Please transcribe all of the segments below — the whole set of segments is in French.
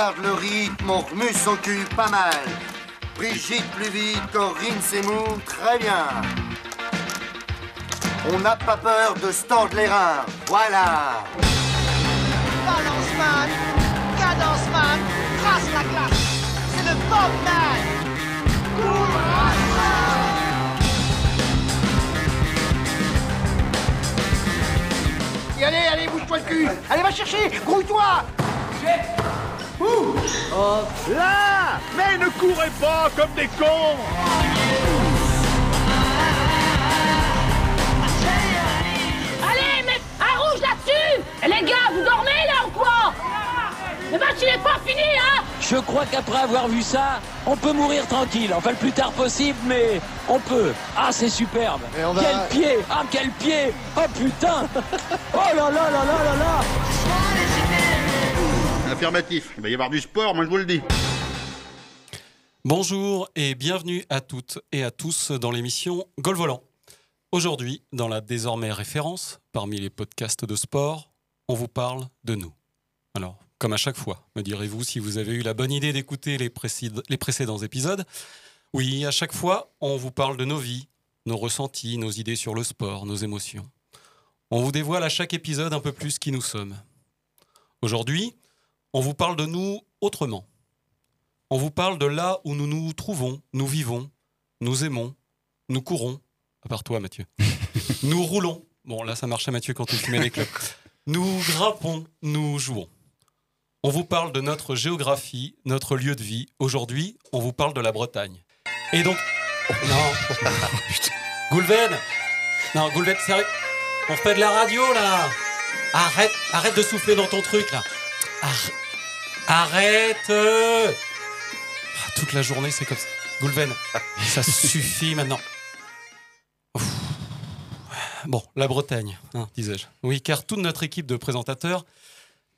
garde le rythme, on remue son cul pas mal. Brigitte plus vite, Corinne Seymour, très bien. On n'a pas peur de se tordre les reins, voilà. Balance man, cadence man, trace la glace. C'est le Bob man. Et allez, allez, bouge-toi le cul Allez, va chercher Grouille-toi Ouh. Oh, Là Mais ne courez pas comme des cons. Allez, mais un rouge là-dessus. Eh, Les gars, vous dormez là ou quoi? Le match il est pas fini, hein? Je crois qu'après avoir vu ça, on peut mourir tranquille. Enfin, le plus tard possible, mais on peut. Ah, c'est superbe. Et on va- Quel pied! Ah, quel pied! Oh putain! Oh là là là là là là Il va y avoir du sport, moi je vous le dis. Bonjour et bienvenue à toutes et à tous dans l'émission Gol Volant. Aujourd'hui, dans la désormais référence parmi les podcasts de sport, on vous parle de nous. Alors, comme à chaque fois, me direz-vous si vous avez eu la bonne idée d'écouter les, les précédents épisodes? Oui, à chaque fois, on vous parle de nos vies, nos ressentis, nos idées sur le sport, nos émotions. On vous dévoile à chaque épisode un peu plus qui nous sommes. Aujourd'hui, on vous parle de nous autrement. On vous parle de là où nous nous trouvons, nous vivons, nous aimons, nous courons. À part toi, Mathieu. nous roulons. Bon, là, ça marchait, Mathieu, quand tu filmais les clubs. Nous grimpons, nous jouons. On vous parle de notre géographie, notre lieu de vie. Aujourd'hui, on vous parle de la Bretagne. Et donc. Non. Goulven Non, Goulven, sérieux On fait de la radio, là Arrête, arrête de souffler dans ton truc, là Arr- Arrête. Ah, Toute la journée, c'est comme ça. Goulven, ça suffit maintenant. Ouf. Bon, la Bretagne, hein, disais-je. Oui, car toute notre équipe de présentateurs,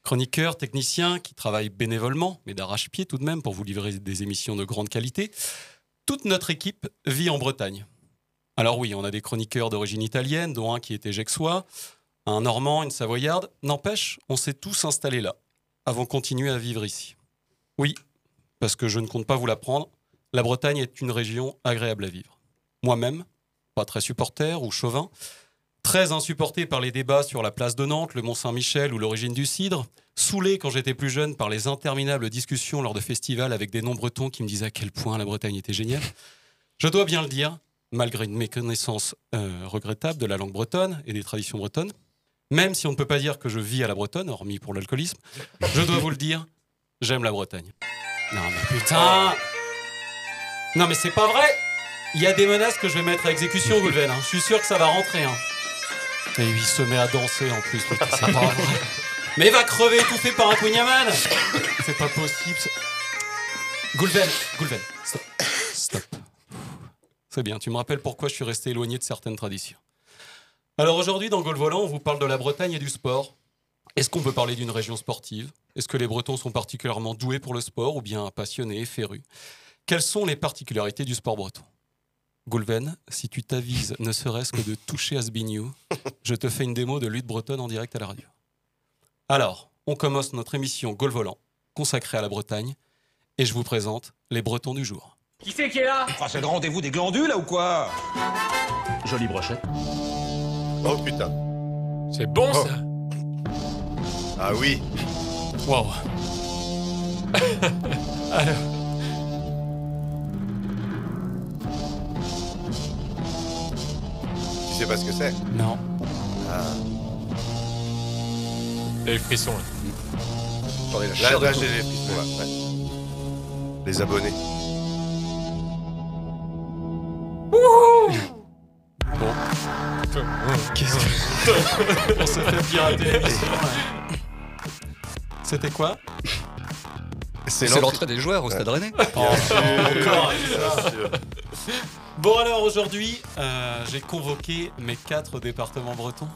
chroniqueurs, techniciens, qui travaillent bénévolement, mais d'arrache-pied tout de même pour vous livrer des émissions de grande qualité, toute notre équipe vit en Bretagne. Alors oui, on a des chroniqueurs d'origine italienne, dont un qui était gexois, un normand, une savoyarde. N'empêche, on s'est tous installés là, avant de continuer à vivre ici. Oui, parce que je ne compte pas vous l'apprendre, la Bretagne est une région agréable à vivre. Moi-même, pas très supporter ou chauvin, très insupporté par les débats sur la place de Nantes, le Mont-Saint-Michel ou l'origine du cidre, saoulé quand j'étais plus jeune par les interminables discussions lors de festivals avec des non-bretons qui me disaient à quel point la Bretagne était géniale. Je dois bien le dire, malgré une méconnaissance euh, regrettable de la langue bretonne et des traditions bretonnes, même si on ne peut pas dire que je vis à la bretonne, hormis pour l'alcoolisme, je dois vous le dire, j'aime la Bretagne. Non mais putain Non mais c'est pas vrai Il y a des menaces que je vais mettre à exécution, Goulven. hein. Je suis sûr que ça va rentrer. Hein. Et il se met à danser en plus. putain, C'est pas vrai. Mais va crever étouffé par un poignaman C'est pas possible. Goulven, Goulven, stop. Stop. C'est bien, tu me rappelles pourquoi je suis resté éloigné de certaines traditions. Alors aujourd'hui, dans Gol Volant, on vous parle de la Bretagne et du sport. Est-ce qu'on peut parler d'une région sportive? Est-ce que les Bretons sont particulièrement doués pour le sport ou bien passionnés, férus? Quelles sont les particularités du sport breton? Goulven, si tu t'avises ne serait-ce que de toucher à Sbignou, je te fais une démo de lutte bretonne en direct à la radio. Alors, on commence notre émission Gol Volant, consacrée à la Bretagne, et je vous présente les Bretons du jour. Qui c'est qui est là? Ah, c'est le rendez-vous des glandules, là, ou quoi? Jolie brochette. Oh putain. C'est bon ça Ah oui. Waouh Alors, Tu sais pas ce que c'est non. Les frissons là. Attendez, là, là, poule. j'ai les frissons, là, ouais. Les abonnés. On se fait pirater l'émission. C'était quoi? C'est l'entrée des joueurs au stade rennais. Encore avec ça. Bon alors aujourd'hui, euh, j'ai convoqué mes quatre départements bretons.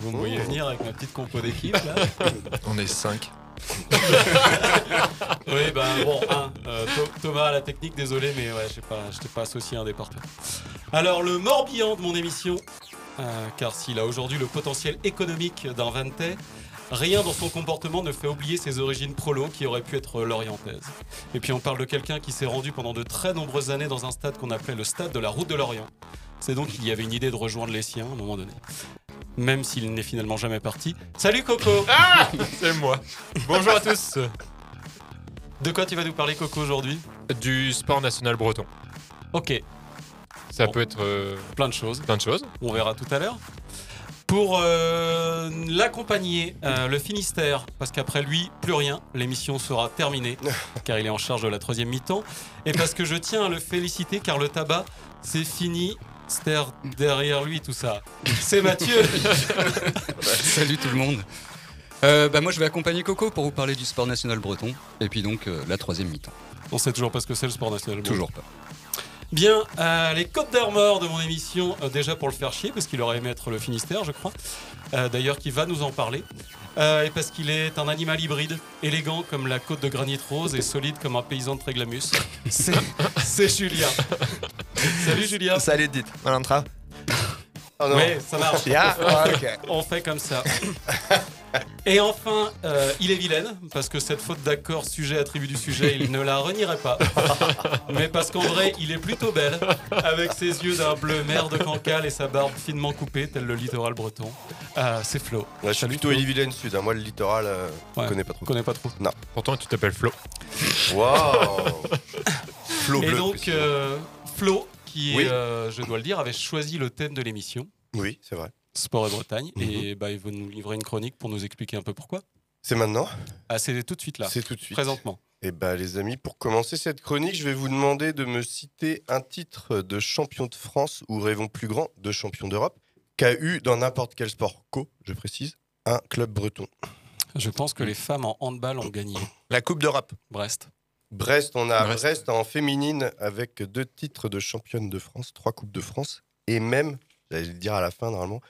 Vous me voyez venir avec ma petite compo d'équipe là On est 5. Oui, ben bon, un, euh, Tho- Thomas à la technique, désolé, mais ouais, je pas, je t'ai pas associé à un département. Alors, le Morbihan de mon émission, euh, car s'il a aujourd'hui le potentiel économique d'un Vantais, Rien dans son comportement ne fait oublier ses origines prolo qui auraient pu être lorientaises. Et puis on parle de quelqu'un qui s'est rendu pendant de très nombreuses années dans un stade qu'on appelait le stade de la route de l'Orient. C'est donc qu'il y avait une idée de rejoindre les siens à un moment donné. Même s'il n'est finalement jamais parti. Salut Coco Ah C'est moi. Bonjour à tous. De quoi tu vas nous parler Coco aujourd'hui? Du sport national breton. Ok, Ça Bon. peut être euh, plein de choses. plein de choses. On verra tout à l'heure. Pour euh, l'accompagner, euh, le Finistère, parce qu'après lui, plus rien, l'émission sera terminée, car il est en charge de la troisième mi-temps. Et parce que je tiens à le féliciter, car le tabac, c'est fini. C'était derrière lui tout ça. C'est Mathieu. Salut tout le monde. Euh, bah moi je vais accompagner Coco pour vous parler du sport national breton et puis donc euh, la troisième mi-temps. On sait toujours pas ce que c'est le sport national. breton. Toujours pas. Bien, euh, les Côtes d'Armor de mon émission, euh, déjà pour le faire chier, parce qu'il aurait aimé être le Finistère, je crois. Euh, D'ailleurs, qui va nous en parler. Euh, et parce qu'il est un animal hybride, élégant comme la côte de granit rose et solide comme un paysan de Tréglamus. C'est c'est Julien. Salut Julien. Salut. Malantra. Oh non. Oui, ça marche. On fait comme ça. Et enfin, euh, il est vilaine, parce que cette faute d'accord sujet attribut du sujet, il ne la renierait pas. Mais parce qu'en vrai, il est plutôt belle, avec ses yeux d'un bleu mer de cancale et sa barbe finement coupée, tel le littoral breton. Euh, c'est Flo. Ouais, je suis plutôt Ille-et-Vilaine Sud. hein. Moi, le littoral, euh, je Ouais. connais pas trop. connais pas trop. Pourtant, tu t'appelles Flo. Waouh Flo Et bleu. donc, euh, Flo, qui, Oui. euh, je dois le dire, avait choisi le thème de l'émission, Oui, c'est vrai. Sport et Bretagne, Mhm. et bah, il va nous livrer une chronique pour nous expliquer un peu pourquoi. C'est maintenant Ah, c'est tout de suite là, C'est tout de suite. présentement. Et bah les amis, pour commencer cette chronique, je vais vous demander de me citer un titre de champion de France ou rêvons plus grand de champion d'Europe qu'a eu dans n'importe quel sport co, je précise, un club breton. Je pense que les femmes en handball ont gagné. La Coupe d'Europe. Brest. Brest, on a Brest. Brest. en féminine avec deux titres de championne de France, trois Coupes de France, et même, j'allais le dire à la fin normalement,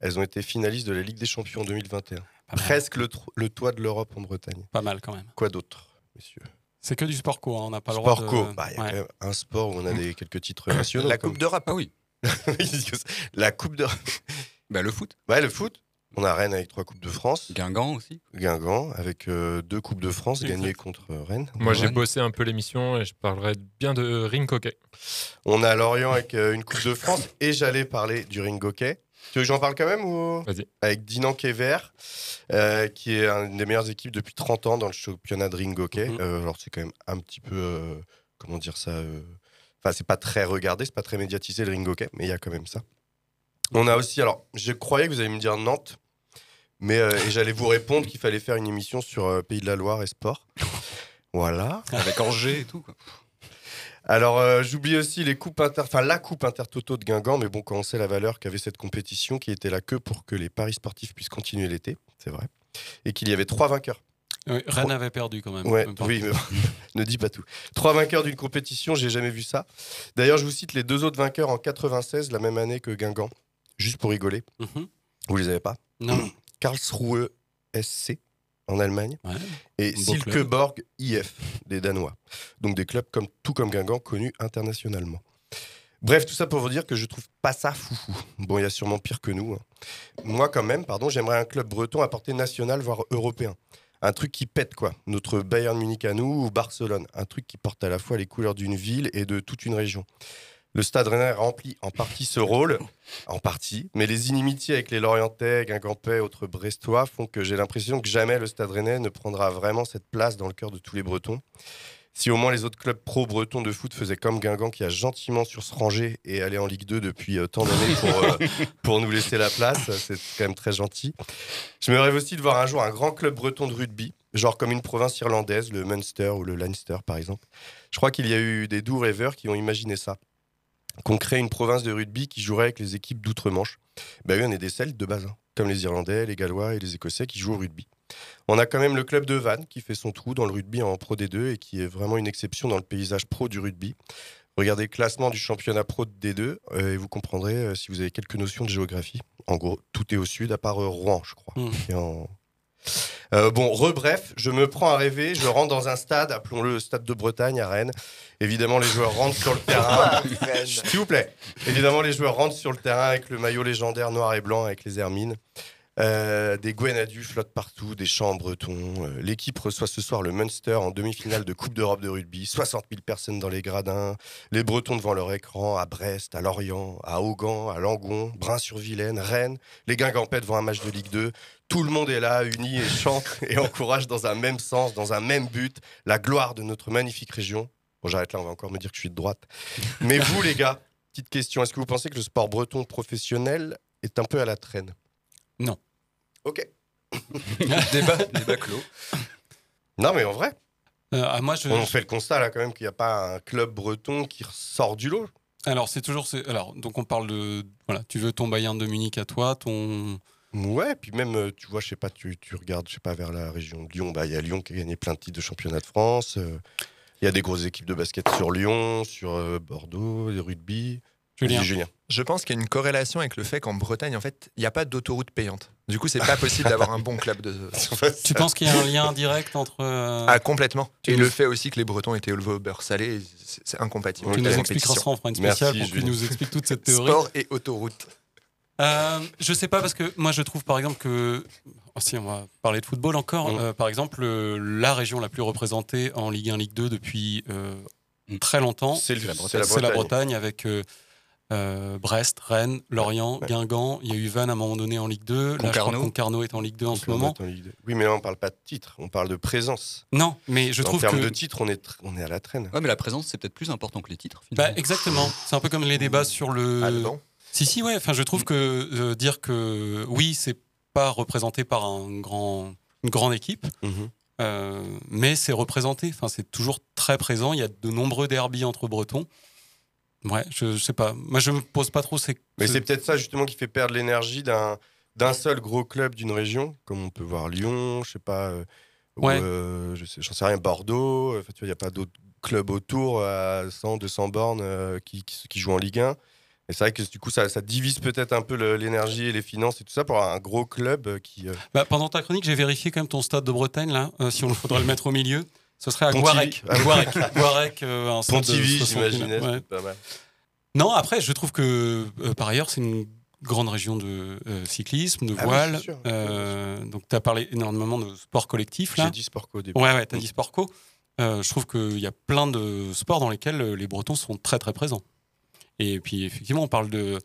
elles ont été finalistes de la Ligue des Champions en 2021. Pas mal. Presque le, toit de l'Europe en Bretagne. Pas mal quand même. Quoi d'autre, messieurs? C'est que du sport co, hein, on n'a pas le droit Sport de... co, bah, il y a Ouais. quand même un sport où on a des, quelques titres nationaux. La comme- Coupe d'Europe. Ah oui. la Coupe d'Europe. Bah le foot. Ouais, le foot. On a Rennes avec trois Coupes de France. Guingamp aussi. Guingamp avec euh, deux Coupes de France Exact. gagnées contre euh, Rennes. Moi, j'ai bossé un peu l'émission et je parlerai bien de ring hockey. On a Lorient avec euh, une Coupe de France et j'allais parler du ring hockey. Tu veux que j'en parle quand même ou? Vas-y. Avec Dinan Kever, euh, qui est une des meilleures équipes depuis 30 ans dans le championnat de ring hockey. Mhm. Euh, alors c'est quand même un petit peu, euh, comment dire ça euh, Enfin, c'est pas très regardé, c'est pas très médiatisé le ring hockey, mais il y a quand même ça. On a aussi, alors, je croyais que vous allez me dire Nantes, mais euh, et j'allais vous répondre qu'il fallait faire une émission sur euh, Pays de la Loire et sport. Voilà. Avec Angers et tout. Quoi. Alors, euh, j'oublie aussi les coupes inter... enfin, la coupe intertoto de Guingamp, mais bon, quand on sait la valeur qu'avait cette compétition, qui était là que pour que les paris sportifs puissent continuer l'été, c'est vrai, et qu'il y avait trois vainqueurs. Oui, Rennes avait perdu quand même. Ouais, Même pas. oui, mais bon, ne dis pas tout. Trois vainqueurs d'une compétition, j'ai jamais vu ça. D'ailleurs, je vous cite les deux autres vainqueurs en 96, la même année que Guingamp, juste pour rigoler. Mhm. Vous les avez pas Non. Karlsruhe SC en Allemagne Ouais. et. Silkeborg IF des Danois. Donc des clubs comme tout comme Guingamp connus internationalement. Bref, tout ça pour vous dire que je trouve pas ça foufou. Bon, il y a sûrement pire que nous. hein. Moi, quand même, pardon, j'aimerais un club breton à portée nationale, voire européen. Un truc qui pète, quoi. Notre Bayern Munich à nous ou Barcelone. Un truc qui porte à la fois les couleurs d'une ville et de toute une région. Le Stade Rennais remplit en partie ce rôle, en partie, mais les inimitiés avec les Lorientais, Guingampais, autres Brestois font que j'ai l'impression que jamais le Stade Rennais ne prendra vraiment cette place dans le cœur de tous les Bretons. Si au moins les autres clubs pro-bretons de foot faisaient comme Guingamp qui a gentiment sur se ranger et aller en Ligue 2 depuis euh, tant d'années pour, euh, pour nous laisser la place, c'est quand même très gentil. Je me rêve aussi de voir un jour un grand club breton de rugby, genre comme une province irlandaise, le Munster ou le Leinster par exemple. Je crois qu'il y a eu des doux rêveurs qui ont imaginé ça. Qu'on crée une province de rugby qui jouerait avec les équipes d'outre-Manche. Ben oui, on est des Celtes de base, hein, comme les Irlandais, les Gallois et les Écossais qui jouent au rugby. On a quand même le club de Vannes qui fait son trou dans le rugby en Pro D2 et qui est vraiment une exception dans le paysage pro du rugby. Regardez le classement du championnat pro de D2 euh, et vous comprendrez euh, si vous avez quelques notions de géographie. En gros, tout est au sud à part euh, Rouen, je crois. Mm. qui est en- Euh, bon, rebref, je me prends à rêver, je rentre dans un stade, appelons-le le stade de Bretagne à Rennes. Évidemment, les joueurs rentrent sur le terrain. S'il vous plaît. Évidemment, les joueurs rentrent sur le terrain avec le maillot légendaire noir et blanc avec les hermines. Euh, des Gwenadu flottent partout, des chants en breton. Euh, L'équipe reçoit ce soir le Munster en demi-finale de Coupe d'Europe de rugby. 60 000 personnes dans les gradins. Les Bretons devant leur écran à Brest, à Lorient, à Augan, à Langon, Brin-sur-Vilaine, Rennes. Les Guingampais devant un match de Ligue 2. Tout le monde est là, uni et chante et encourage dans un même sens, dans un même but, la gloire de notre magnifique région. Bon, j'arrête là, on va encore me dire que je suis de droite. Mais vous, les gars, petite question, est-ce que vous pensez que le sport breton professionnel est un peu à la traîne? Non. Ok. débat, débat clos. Non, mais en vrai, Euh, ah, moi, je, on fait le constat là quand même qu'il n'y a pas un club breton qui ressort du lot. Alors, c'est toujours. c'est- Alors, donc, on parle de. Voilà, tu veux ton Bayern de Munich à toi, ton. Ouais, puis même, euh, tu vois, je sais pas, tu, tu regardes, je sais pas, vers la région de Lyon, bah, il y a Lyon qui a gagné plein de titres de championnat de France. euh, Il y a des grosses équipes de basket sur Lyon, sur euh, Bordeaux, de rugby. Julien. Je pense qu'il y a une corrélation avec le fait qu'en Bretagne, en fait, il n'y a pas d'autoroute payante. Du coup, c'est pas possible d'avoir un bon club de. Tu penses qu'il y a un lien direct entre. euh, Ah, complètement. Tu Et nous- le fait aussi que les Bretons étaient élevés au beurre salé, c'est- c'est incompatible. Tu avec nous expliqueras ça, on fera une spéciale Merci, pour que tu Julien. nous expliques toute cette théorie. Sport et autoroute. Euh, je sais pas parce que moi je trouve par exemple que oh, si on va parler de football encore, Mm. euh, par exemple euh, la région la plus représentée en Ligue 1, Ligue 2 depuis euh, très longtemps, C'est le- c'est c'est la Bretagne. Bretagne avec euh, euh, Brest, Rennes, Lorient, Ouais. Guingamp. Il y a eu Vannes à un moment donné en Ligue 2. Là, je crois Concarneau. que Concarneau est en Ligue 2 en ce moment. Oui, mais là, on parle pas de titre, on parle de présence. Non, mais je en trouve termes que de titre, on est, tr- on est à la traîne. Ouais, mais la présence, c'est peut-être plus important que les titres. Bah, exactement. C'est un peu comme les débats sur le. Allemand. Si, si, ouais. Enfin, je trouve que euh, dire que oui, c'est pas représenté par un grand, une grande équipe, Mhm. euh, mais c'est représenté. Enfin, c'est toujours très présent. Il y a de nombreux derbies entre Bretons. Ouais, je, je sais pas. Moi, je me pose pas trop ces. Mais ce- c'est peut-être ça justement qui fait perdre l'énergie d'un d'un seul gros club d'une région, comme on peut voir Lyon, je sais pas, euh, ou, Ouais. euh, je sais, j'en sais rien, Bordeaux. euh, Enfin, tu vois, il n'y a pas d'autres clubs autour à 100, 200 bornes euh, qui, qui, qui jouent en Ligue 1. Et c'est vrai que du coup, ça, ça divise peut-être un peu l'énergie et les finances et tout ça pour un gros club qui. Bah, pendant ta chronique, j'ai vérifié quand même ton stade de Bretagne là. si on faudrait le mettre au milieu, ce serait à. Guarec. Ah oui. Guarec, Guarec, euh, un Pontivy, 60 000. j'imaginais. Ouais. c'était pas mal. Non, après, je trouve que euh, par ailleurs, c'est une grande région de euh, cyclisme, de Ah oui, voile. sûr. Euh, donc, tu as parlé énormément de sport collectif. J'ai dit sport co au début. Ouais, ouais, tu as dit sport co. Je trouve qu'il y a plein de sports dans lesquels les Bretons sont très très présents. Et puis, effectivement, on parle de,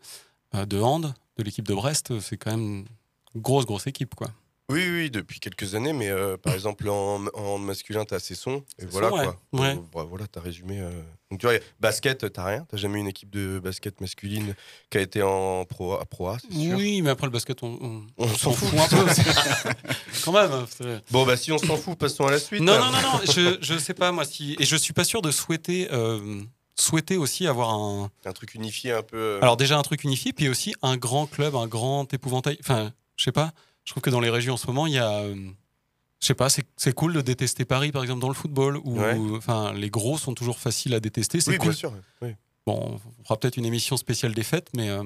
de hand, de l'équipe de Brest. C'est quand même une grosse, grosse équipe, quoi. Oui, oui, depuis quelques années, mais euh, par exemple en, en masculin, t'as Cesson, et voilà quoi. Ouais. Bah, voilà, t'as résumé. euh. Donc tu vois, basket, t'as rien, t'as jamais eu une équipe de basket masculine qui a été en pro, à Pro A, c'est sûr. Oui, mais après le basket, on, on- On s'en fout. un peu. quand même. hein, Bon, bah si on s'en fout, passons à la suite. Non, non, non, non, je, je sais pas moi si. Et je suis pas sûr de souhaiter, euh, souhaiter aussi avoir un. Un truc unifié un peu. Alors, déjà un truc unifié, puis aussi un grand club, un grand épouvantail. Enfin, je sais pas, je trouve que dans les régions en ce moment, il y a. euh, je sais pas, c'est cool de détester Paris par exemple dans le football, où Ouais. les gros sont toujours faciles à détester. C'est oui, cool. bien sûr. oui. Bon, on fera peut-être une émission spéciale des fêtes, mais euh,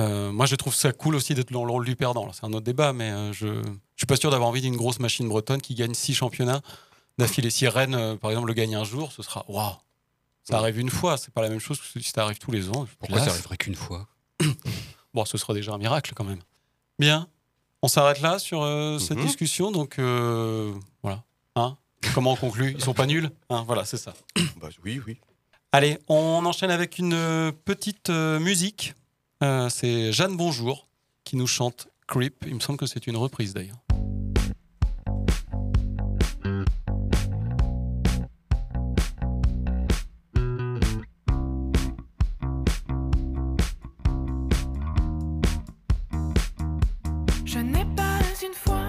euh, moi je trouve ça cool aussi d'être dans le rôle du perdant. C'est un autre débat, mais euh, je, je suis pas sûr d'avoir envie d'une grosse machine bretonne qui gagne six championnats d'affilée. Si Rennes, euh, par exemple, le gagne un jour, ce sera waouh. Ça arrive une fois, c'est pas la même chose que si ça arrive tous les ans. Pourquoi Là, ça arriverait qu'une fois? Bon, ce sera déjà un miracle quand même. Bien, on s'arrête là sur euh, cette Mhm. discussion, donc euh, voilà. Hein? Comment on conclut? Ils sont pas nuls? Hein, Voilà, c'est ça. Bah, oui, oui. Allez, on enchaîne avec une euh, petite musique. C'est Jeanne Bonjour qui nous chante Creep. Il me semble que c'est une reprise d'ailleurs. Je n'ai pas une fois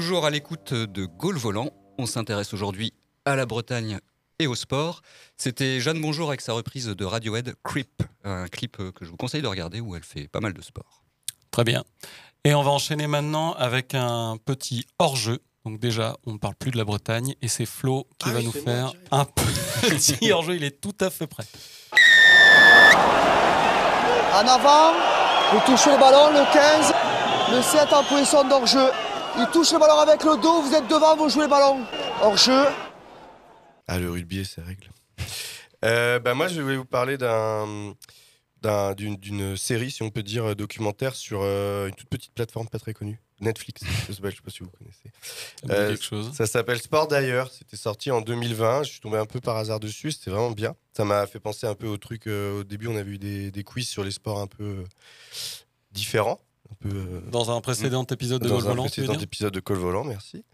toujours à l'écoute de Gaulle Volant. On s'intéresse aujourd'hui à la Bretagne et au sport. C'était Jeanne Bonjour avec sa reprise de Radiohead Creep, un clip que je vous conseille de regarder où elle fait pas mal de sport. Très bien. Et on va enchaîner maintenant avec un petit hors-jeu. Donc déjà, on ne parle plus de la Bretagne et c'est Flo qui Ah va oui, nous moi, faire un petit hors-jeu. Il est tout à fait prêt. En avant, vous touchez le ballon, le 15, le 7 en position d'hors-jeu. Il touche le ballon avec le dos, vous êtes devant, vous jouez le ballon. Hors-jeu. Ah, le rugby et ses règles. Euh, bah, moi, je vais vous parler d'un, d'un- d'une, série, si on peut dire, euh, documentaire sur euh, une toute petite plateforme pas très connue, Netflix. je sais pas, je sais pas si vous connaissez. Dit quelque chose. Ça s'appelle Sport d'ailleurs. C'était sorti en 2020. Je suis tombé un peu par hasard dessus. C'était vraiment bien. Ça m'a fait penser un peu au truc. euh, au début, on avait eu des, des quiz sur les sports un peu euh, différents. Un peu, euh, Dans un précédent épisode de Volant, dire épisode de Col Volant, merci.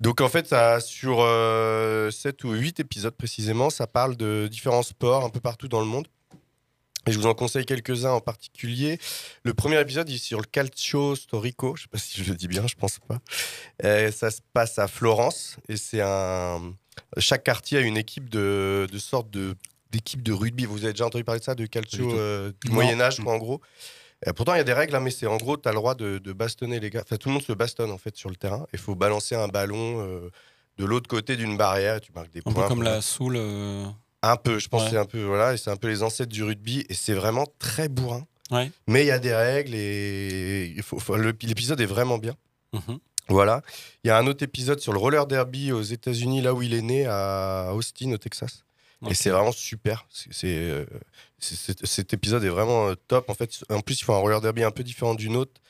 Donc en fait, ça, sur euh, 7 ou 8 épisodes précisément, ça parle de différents sports un peu partout dans le monde. Et je vous en conseille quelques-uns en particulier. Le premier épisode il est sur le Calcio Storico, je sais pas si je le dis bien, je pense pas. Euh, ça se passe à Florence et c'est un. Chaque quartier a une équipe de, de sorte de d'équipe de rugby. Vous avez déjà entendu parler de ça, de calcio euh, du Non. Moyen Âge, quoi, en gros. Et pourtant, il y a des règles, hein, mais c'est en gros, tu as le droit de, de bastonner les gars. Enfin, tout le monde se bastonne en fait sur le terrain. Il faut balancer un ballon euh, de l'autre côté d'une barrière et tu marques des Un points. peu comme la soule. euh, Un peu, je pense Ouais. que c'est un peu voilà, et c'est un peu les ancêtres du rugby et c'est vraiment très bourrin. Ouais. Mais il y a des règles et il faut, faut- le- l'épisode est vraiment bien. mhm. Voilà. Il y a un autre épisode sur le roller derby aux États-Unis, là où il est né, à Austin, au Texas. Et c'est vraiment super. Euh, c'est- cet épisode est vraiment euh, top. En fait, en plus, il faut un roller derby un peu différent d'une autre,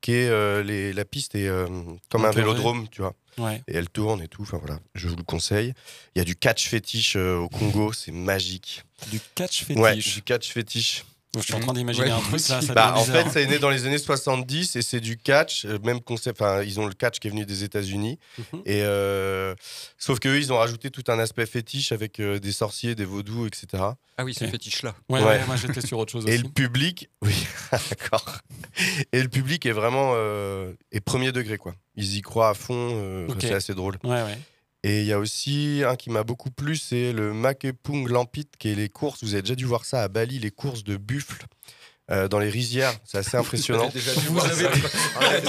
qui est euh, les, la piste est euh, comme un vélodrome, tu vois. Ouais. Et elle tourne et tout. Enfin voilà, je vous le conseille. Il y a du catch fétiche euh, au Congo, c'est magique. Du catch Ouais, fétiche. du catch fétiche. Je suis en train d'imaginer Ouais, un truc là. Ça Bah, en fait, ça est né dans les années 70 et c'est du catch, euh, même concept. Enfin, ils ont le catch qui est venu des États-Unis. Mhm. Et euh, sauf qu'eux, ils ont rajouté tout un aspect fétiche avec euh, des sorciers, des vaudous, etc. Ah oui, ce Ok. fétiche-là. Ouais, Ouais. ouais, moi j'étais sur autre chose Et aussi. le public, oui, d'accord. Et le public est vraiment euh, est premier degré, quoi. Ils y croient à fond. euh. C'est assez drôle. Ouais, ouais. Et il y a aussi un qui m'a beaucoup plu, c'est le Makepung Lampit, qui est les courses. Vous avez déjà dû voir ça à Bali, les courses de buffles. euh, dans les rizières, c'est assez impressionnant. Déjà dû Vous voir avez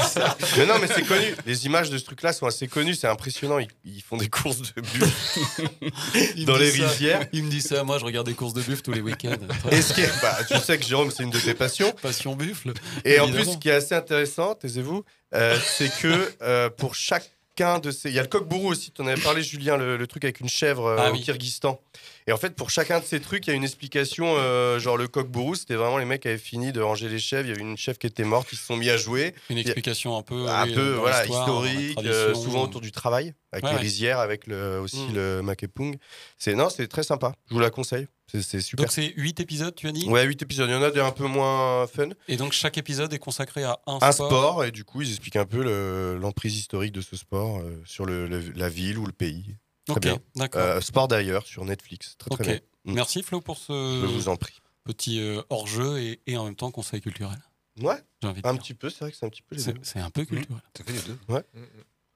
ça. mais non, mais c'est connu. Les images de ce truc-là sont assez connues. C'est impressionnant. Ils, ils font des courses de buffles dans les ça. rizières. Il me dit ça. Moi, je regarde des courses de buffle tous les week-ends. Et ce qui est- bah, tu sais que Jérôme, c'est une de tes passions. Passion buffle. Et en plus, ce qui est assez intéressant, taisez-vous, euh, c'est que euh, pour de ces. Il y a le coq-bourou aussi, tu en avais parlé, Julien, le, le truc avec une chèvre euh, Ah au oui. Kyrgyzstan. Et en fait, pour chacun de ces trucs, il y a une explication. euh, genre, le coq-bourou, c'était vraiment les mecs qui avaient fini de ranger les chèvres. Il y avait une chèvre qui était morte, ils se sont mis à jouer. Une explication un peu. un oui, voilà, historique, euh, souvent autour du travail, avec Ouais, les ouais. rizières, avec le, aussi Mm. le makepung. C'est non, c'est très sympa. Je vous la conseille. C'est- super. Donc c'est 8 épisodes, tu as dit? Ouais, 8 épisodes. Il y en a des un peu moins fun. Et donc chaque épisode est consacré à un, Un sport, et du coup, ils expliquent un peu le- l'emprise historique de ce sport euh, sur le- le- la ville ou le pays. Très bien. d'accord. Euh, sport d'ailleurs sur Netflix. Très, bien. Mm. Merci Flo pour ce Je vous en prie. petit euh, hors-jeu et, et en même temps conseil culturel. Ouais, J'ai envie de un dire. petit peu, c'est vrai que c'est un petit peu les C'est deux. c'est un peu culturel. Ça fait les deux. Ouais.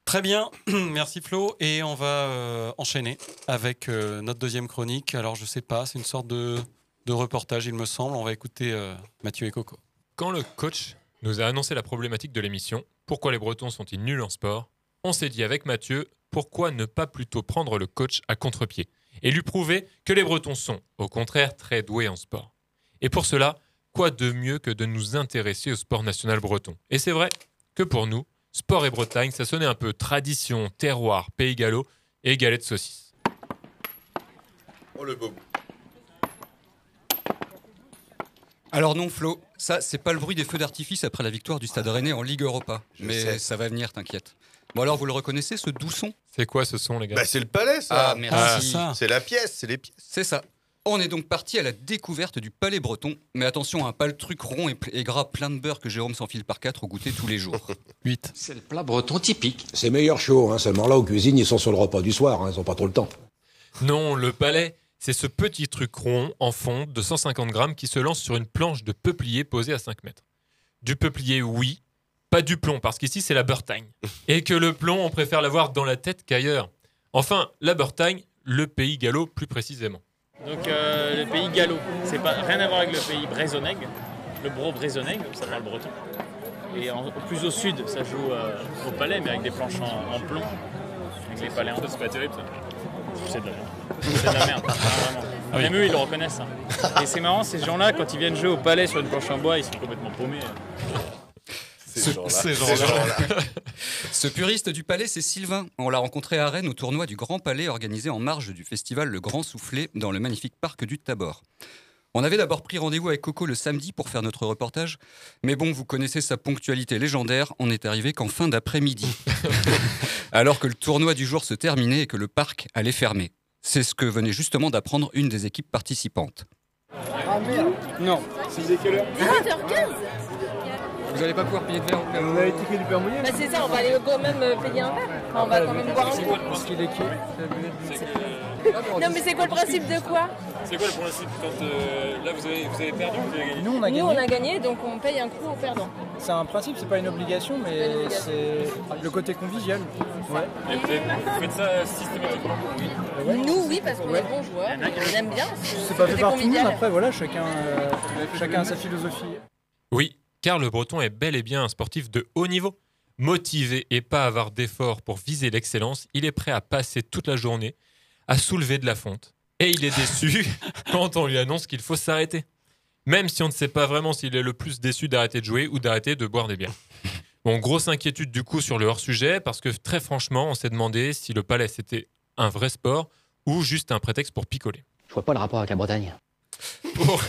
Très bien, merci Flo. Et on va euh, enchaîner avec euh, notre deuxième chronique. Alors je sais pas, c'est une sorte de, de reportage il me semble. On va écouter euh, Mathieu et Coco. Quand le coach nous a annoncé la problématique de l'émission, pourquoi les Bretons sont-ils nuls en sport? On s'est dit avec Mathieu, pourquoi ne pas plutôt prendre le coach à contre-pied et lui prouver que les Bretons sont, au contraire, très doués en sport. Et pour cela, quoi de mieux que de nous intéresser au sport national breton? Et c'est vrai que pour nous, sport et Bretagne, ça sonnait un peu tradition, terroir, pays gallo et galette saucisse. Oh le bobo. Alors non, Flo, ça, c'est pas le bruit des feux d'artifice après la victoire du Stade Rennais en Ligue Europa. Je mais sais. ça va venir, t'inquiète. Bon alors, vous le reconnaissez, ce doux son? C'est quoi ce son, les gars Bah, c'est le palais, ça. Ah, merci. ça. C'est la pièce, c'est les pièces. C'est ça. On est donc parti à la découverte du palais breton. Mais attention, hein, pas le truc rond et, gras plein de beurre que Jérôme s'enfile par quatre au goûter tous les jours. 8. C'est le plat breton typique. C'est meilleur chaud, hein, seulement là, aux cuisines, ils sont sur le repas du soir, hein, ils ont pas trop le temps. Non, le palais, c'est ce petit truc rond en fonte de 150 grammes qui se lance sur une planche de peuplier posée à 5 mètres. Du peuplier, oui, pas du plomb, parce qu'ici c'est la Bretagne. Et que le plomb, on préfère l'avoir dans la tête qu'ailleurs. Enfin, la Bretagne, le pays gallo plus précisément. Donc euh, le pays gallo, c'est pas rien à voir avec le pays brésonnègue, le bro brésonnègue, ça parle breton. Et en- plus au sud, ça joue euh, au palais, mais avec des planches en, en plomb, avec les palais en C'est pas terrible ça. C'est de la merde. C'est de la merde, hein, vraiment. Ah oui. Même eux, ils le reconnaissent. hein. Et c'est marrant, ces gens-là, quand ils viennent jouer au palais sur une planche en bois, ils sont complètement paumés. Ces gens-là. Ce puriste du palais, c'est Sylvain. On l'a rencontré à Rennes au tournoi du Grand Palais organisé en marge du festival Le Grand Soufflet dans le magnifique parc du Tabor. On avait d'abord pris rendez-vous avec Coco le samedi pour faire notre reportage, mais bon, vous connaissez sa ponctualité légendaire, on n'est arrivé qu'en fin d'après-midi. Alors que le tournoi du jour se terminait et que le parc allait fermer. C'est ce que venait justement d'apprendre une des équipes participantes. Ah merde Non. C'est quelle heure? 20h15 Vous n'allez pas pouvoir payer de verre On a étiqueté du père mouillé Bah c'est ça, on va aller quand même euh, payer un verre. Enfin, on va quand même boire un coup. Parce qu'il est qui Non mais c'est quoi le principe de quoi C'est quoi le principe quand euh, là vous avez, vous avez perdu ou vous avez gagné Nous, on a Nous gagné. on a gagné donc on paye un coup au perdant. C'est un principe, c'est pas une obligation, mais c'est le côté convivial. Ouais. Et vous, avez- vous faites ça systématiquement Nous oui parce qu'on est bons joueurs, on aime bien. C'est pas fait par tout le monde, après voilà, chacun, euh, chacun a sa philosophie. Oui, car le breton est bel et bien un sportif de haut niveau. Motivé et pas avoir d'efforts pour viser l'excellence, il est prêt à passer toute la journée à soulever de la fonte. Et il est déçu quand on lui annonce qu'il faut s'arrêter. Même si on ne sait pas vraiment s'il est le plus déçu d'arrêter de jouer ou d'arrêter de boire des bières. Bon, grosse inquiétude du coup sur le hors-sujet, parce que très franchement, on s'est demandé si le palais c'était un vrai sport ou juste un prétexte pour picoler. Je vois pas le rapport avec la Bretagne. Pour,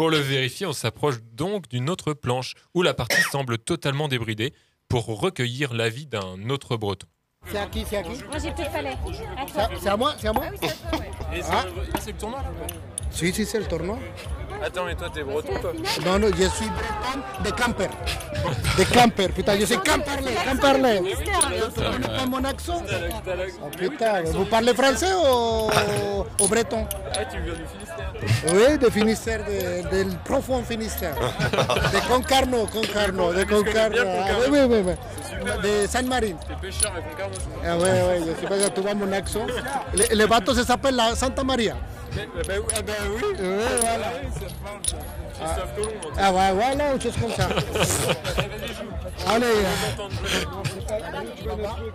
pour le vérifier, on s'approche donc d'une autre planche où la partie semble totalement débridée pour recueillir l'avis d'un autre breton. C'est à qui C'est à qui Moi j'ai de palais. C'est à- c'est à moi C'est à moi Et Ah. c'est le tournoi Si, si, c'est le tournoi. Attends, mais toi t'es breton toi Non, non, je suis breton de camper. De camper, putain, je sais camperler, camperler. Vous comprenez pas mon accent Oh, Putain, vous parlez français ou, ou breton Ah, tu viens du Finistère Oui, de Finistère, de- del profond Finistère. De Concarneau, Concarneau, de Concarneau. Ah, oui, oui, oui, oui. De Sainte-Marine. T'es pêcheur avec Concarneau Ah je sais pas si tu vois mon accent. Le, le bateau se s'appelle la Santa Maria. Ah bah oui Ouais, voilà. Christophe Colomb Ah ouais, voilà, ou chose comme ça. Allez. Comment tu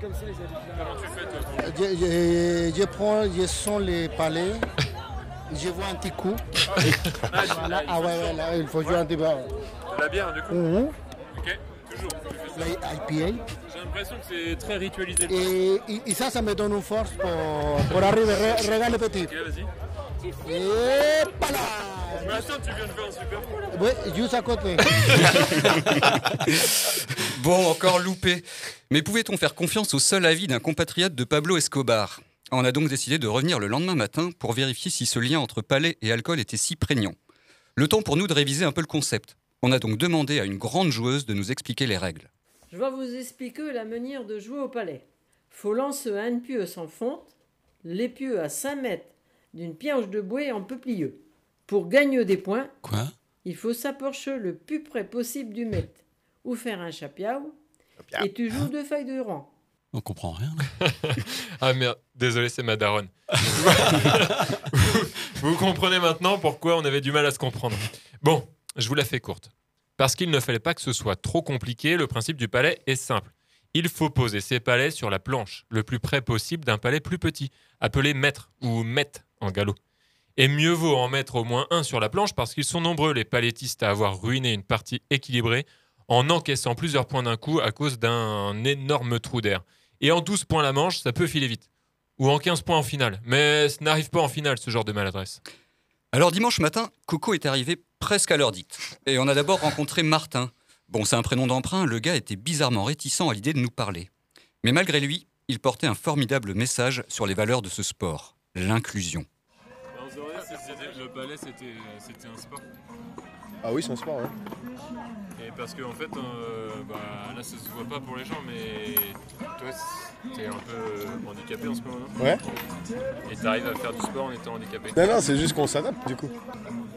fais je prends, je sens les palais, je vois un petit coup. Voilà. Ah ouais, ouais, là, il faut jouer un petit peu. La bière du coup Mhm. Ok, toujours. La IPA. J'ai l'impression que c'est très ritualisé. Et, et- et ça, ça me donne une force pour, pour arriver. Re- Regarde le petit. Ok, vas-y. Et voilà. Mais attends, tu viens de faire un super coup là Oui, juste à côté. Bon, encore loupé. Mais pouvait-on faire confiance au seul avis d'un compatriote de Pablo Escobar? On a donc décidé de revenir le lendemain matin pour vérifier si ce lien entre palais et alcool était si prégnant. Le temps pour nous de réviser un peu le concept. On a donc demandé à une grande joueuse de nous expliquer les règles. Je vais vous expliquer la manière de jouer au palais. Faut lancer un pieu sans fonte, les pieux à 5 mètres d'une pioche de bois en peuplieux. Pour gagner des points, Quoi? il faut s'approcher le plus près possible du mètre, ou faire un chapiao, et tu joues deux feuilles de rang. On comprend rien. Ah merde, désolé, c'est ma daronne. vous, vous comprenez maintenant pourquoi on avait du mal à se comprendre. Bon, je vous la fais courte. Parce qu'il ne fallait pas que ce soit trop compliqué, le principe du palais est simple. Il faut poser ses palais sur la planche, le plus près possible d'un palais plus petit, appelé maître ou mètre en gallo. Et mieux vaut en mettre au moins un sur la planche parce qu'ils sont nombreux les palettistes à avoir ruiné une partie équilibrée en encaissant plusieurs points d'un coup à cause d'un énorme trou d'air. Et en 12 points la manche, ça peut filer vite. Ou en 15 points en finale. Mais ça n'arrive pas en finale, ce genre de maladresse. Alors dimanche matin, Coco est arrivé presque à l'heure dite. Et on a d'abord rencontré Martin. Bon, c'est un prénom d'emprunt, le gars était bizarrement réticent à l'idée de nous parler. Mais malgré lui, il portait un formidable message sur les valeurs de ce sport, l'inclusion. Le palais, c'était un sport. Ah oui, c'est un sport, ouais. Et parce qu'en fait, euh, bah, là, ça se voit pas pour les gens, mais toi, t'es un peu handicapé en ce moment, non? Ouais. Et t'arrives à faire du sport en étant handicapé? Non, non, c'est juste qu'on s'adapte du coup.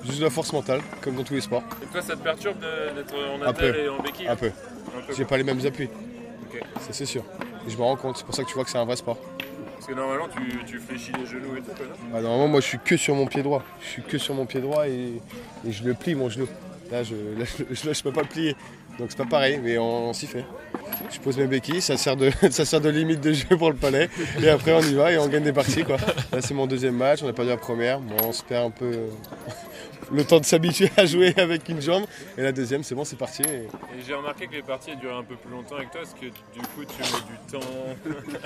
Juste de la force mentale, comme dans tous les sports. Et toi, ça te perturbe d'être en attelle et en béquille? Un peu. peu, j'ai pas les mêmes appuis. Ok. Ça c'est sûr. Et je me rends compte, c'est pour ça que tu vois que c'est un vrai sport. Parce que normalement, tu, tu fléchis les genoux et tout, quoi, non Ah, normalement, moi je suis que sur mon pied droit. Je suis que sur mon pied droit et, je le plie mon genou. Là, je, là, je, je peux pas le plier. Donc c'est pas pareil, mais on, on s'y fait. Je pose mes béquilles, ça sert, de, ça sert de limite de jeu pour le palais. Et après on y va et on gagne des parties. Quoi. Là c'est mon deuxième match, on a perdu la première. Bon, on se perd un peu euh, le temps de s'habituer à jouer avec une jambe. Et la deuxième, c'est bon, c'est parti. Et- Et j'ai remarqué que les parties duraient un peu plus longtemps avec toi, parce que du coup, tu mets du temps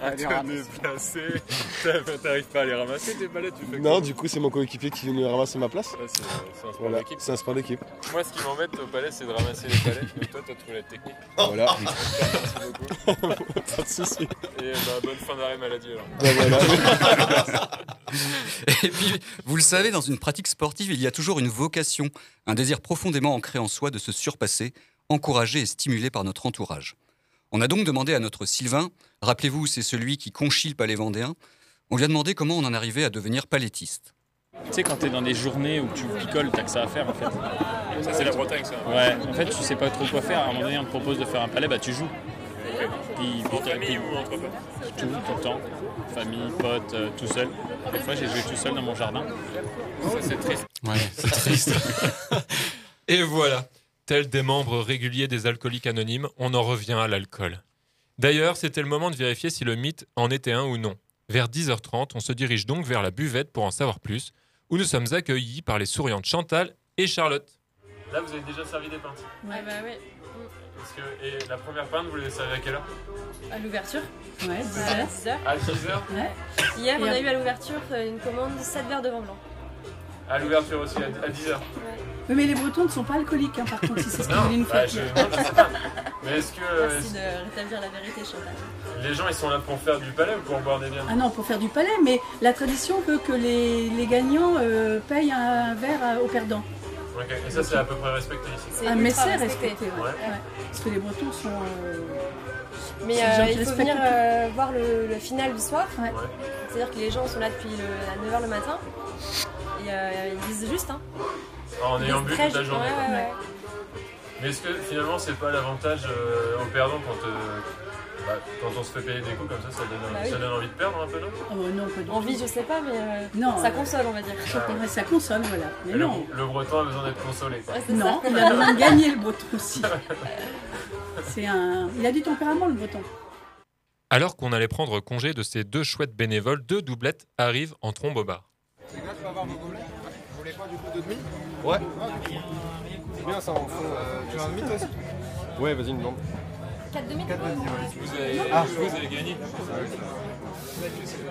à te ramasser. déplacer. T'arrives pas à les ramasser, tes balais, tu fais Non, du coup, c'est mon coéquipier qui vient ramasser ma place. Ouais, c'est un sport Voilà, d'équipe. c'est un sport d'équipe. Moi, ce qui m'embête au palais, c'est de ramasser les palais. Et toi, t'as trouvé la technique. Voilà. Merci beaucoup. Pas de soucis. Et bah, bonne fin d'arrêt maladie alors. Bah, Et puis, vous le savez, dans une pratique sportive, il y a toujours une vocation, un désir profondément ancré en soi de se surpasser, encouragé et stimulé par notre entourage. On a donc demandé à notre Sylvain, rappelez-vous, c'est celui qui conchit le palais vendéen, on lui a demandé comment on en arrivait à devenir palettiste. Tu sais, quand t'es dans des journées où tu picoles, t'as que ça à faire en fait. Ça, c'est la Bretagne, ça. Ouais, en fait, tu sais pas trop quoi faire. À un moment donné, on te propose de faire un palais, bah tu joues. Puis, En puis- famille puis- ou entre potes tout le temps. Famille, potes, euh, tout seul. Des fois, j'ai joué tout seul dans mon jardin. Ça, c'est triste. Ouais, c'est triste. Et voilà, tels des membres réguliers des alcooliques anonymes, on en revient à l'alcool. D'ailleurs, c'était le moment de vérifier si le mythe en était un ou non. Vers 10h30, on se dirige donc vers la buvette pour en savoir plus, où nous sommes accueillis par les souriantes Chantal et Charlotte. Là, vous avez déjà servi des pintes. Ouais, bah ouais. Parce que, et la première pinte, vous l'avez servi à quelle heure À l'ouverture Ouais, 10 À heures. 10 heures. À 10h Ouais. Hier, on a eu à l'ouverture euh, une commande 7 verres de vin blanc. À l'ouverture aussi, à 10h. Oui, mais les Bretons ne sont pas alcooliques, hein, par contre, si c'est ce que vous voulez nous bah, faire je, dire. non, je sais pas. Mais est-ce que Merci de rétablir la vérité, Chantal. les gens ils sont là pour faire du palais ou pour boire des bières Ah non, pour faire du palais, mais la tradition veut que les, les gagnants euh, payent un verre à- aux et ça c'est à peu près respecté ici. Ah, mais c'est respecté. respecté, ouais. Ouais. ouais. Parce que les Bretons sont. euh, Mais euh, il faut venir euh, voir le, le final du soir. Ouais. C'est-à-dire que les gens sont là depuis le, à 9h le matin. Et euh, ils disent juste. Hein. En Ils ayant bu toute la journée. Ouais, ouais, ouais. Mais est-ce que finalement c'est pas l'avantage euh, aux perdants quand, quand on se fait payer des coups comme ça, ça donne, Bah oui. ça donne envie de perdre un peu, non Oh, non, pas du Envie, je sais pas, mais euh, Non, ça console, on va dire. Ah ouais. Ouais, ça console, voilà. Mais non. le breton a besoin d'être consolé. quoi. Ouais, c'est Non, ça. il a besoin de gagner le breton aussi. C'est un... Il a du tempérament le breton. Alors qu'on allait prendre congé de ces deux chouettes bénévoles, deux doublettes arrivent en trombe au bar. Les gars, tu vas avoir vos gobelets Vous voulez quoi du coup de demi Ouais. C'est bien ça en fond. Euh, tu veux un demi toi aussi Ouais, vas-y, une demande. 4 demi 4 demi, ouais. Vous avez, Ah. vous avez gagné.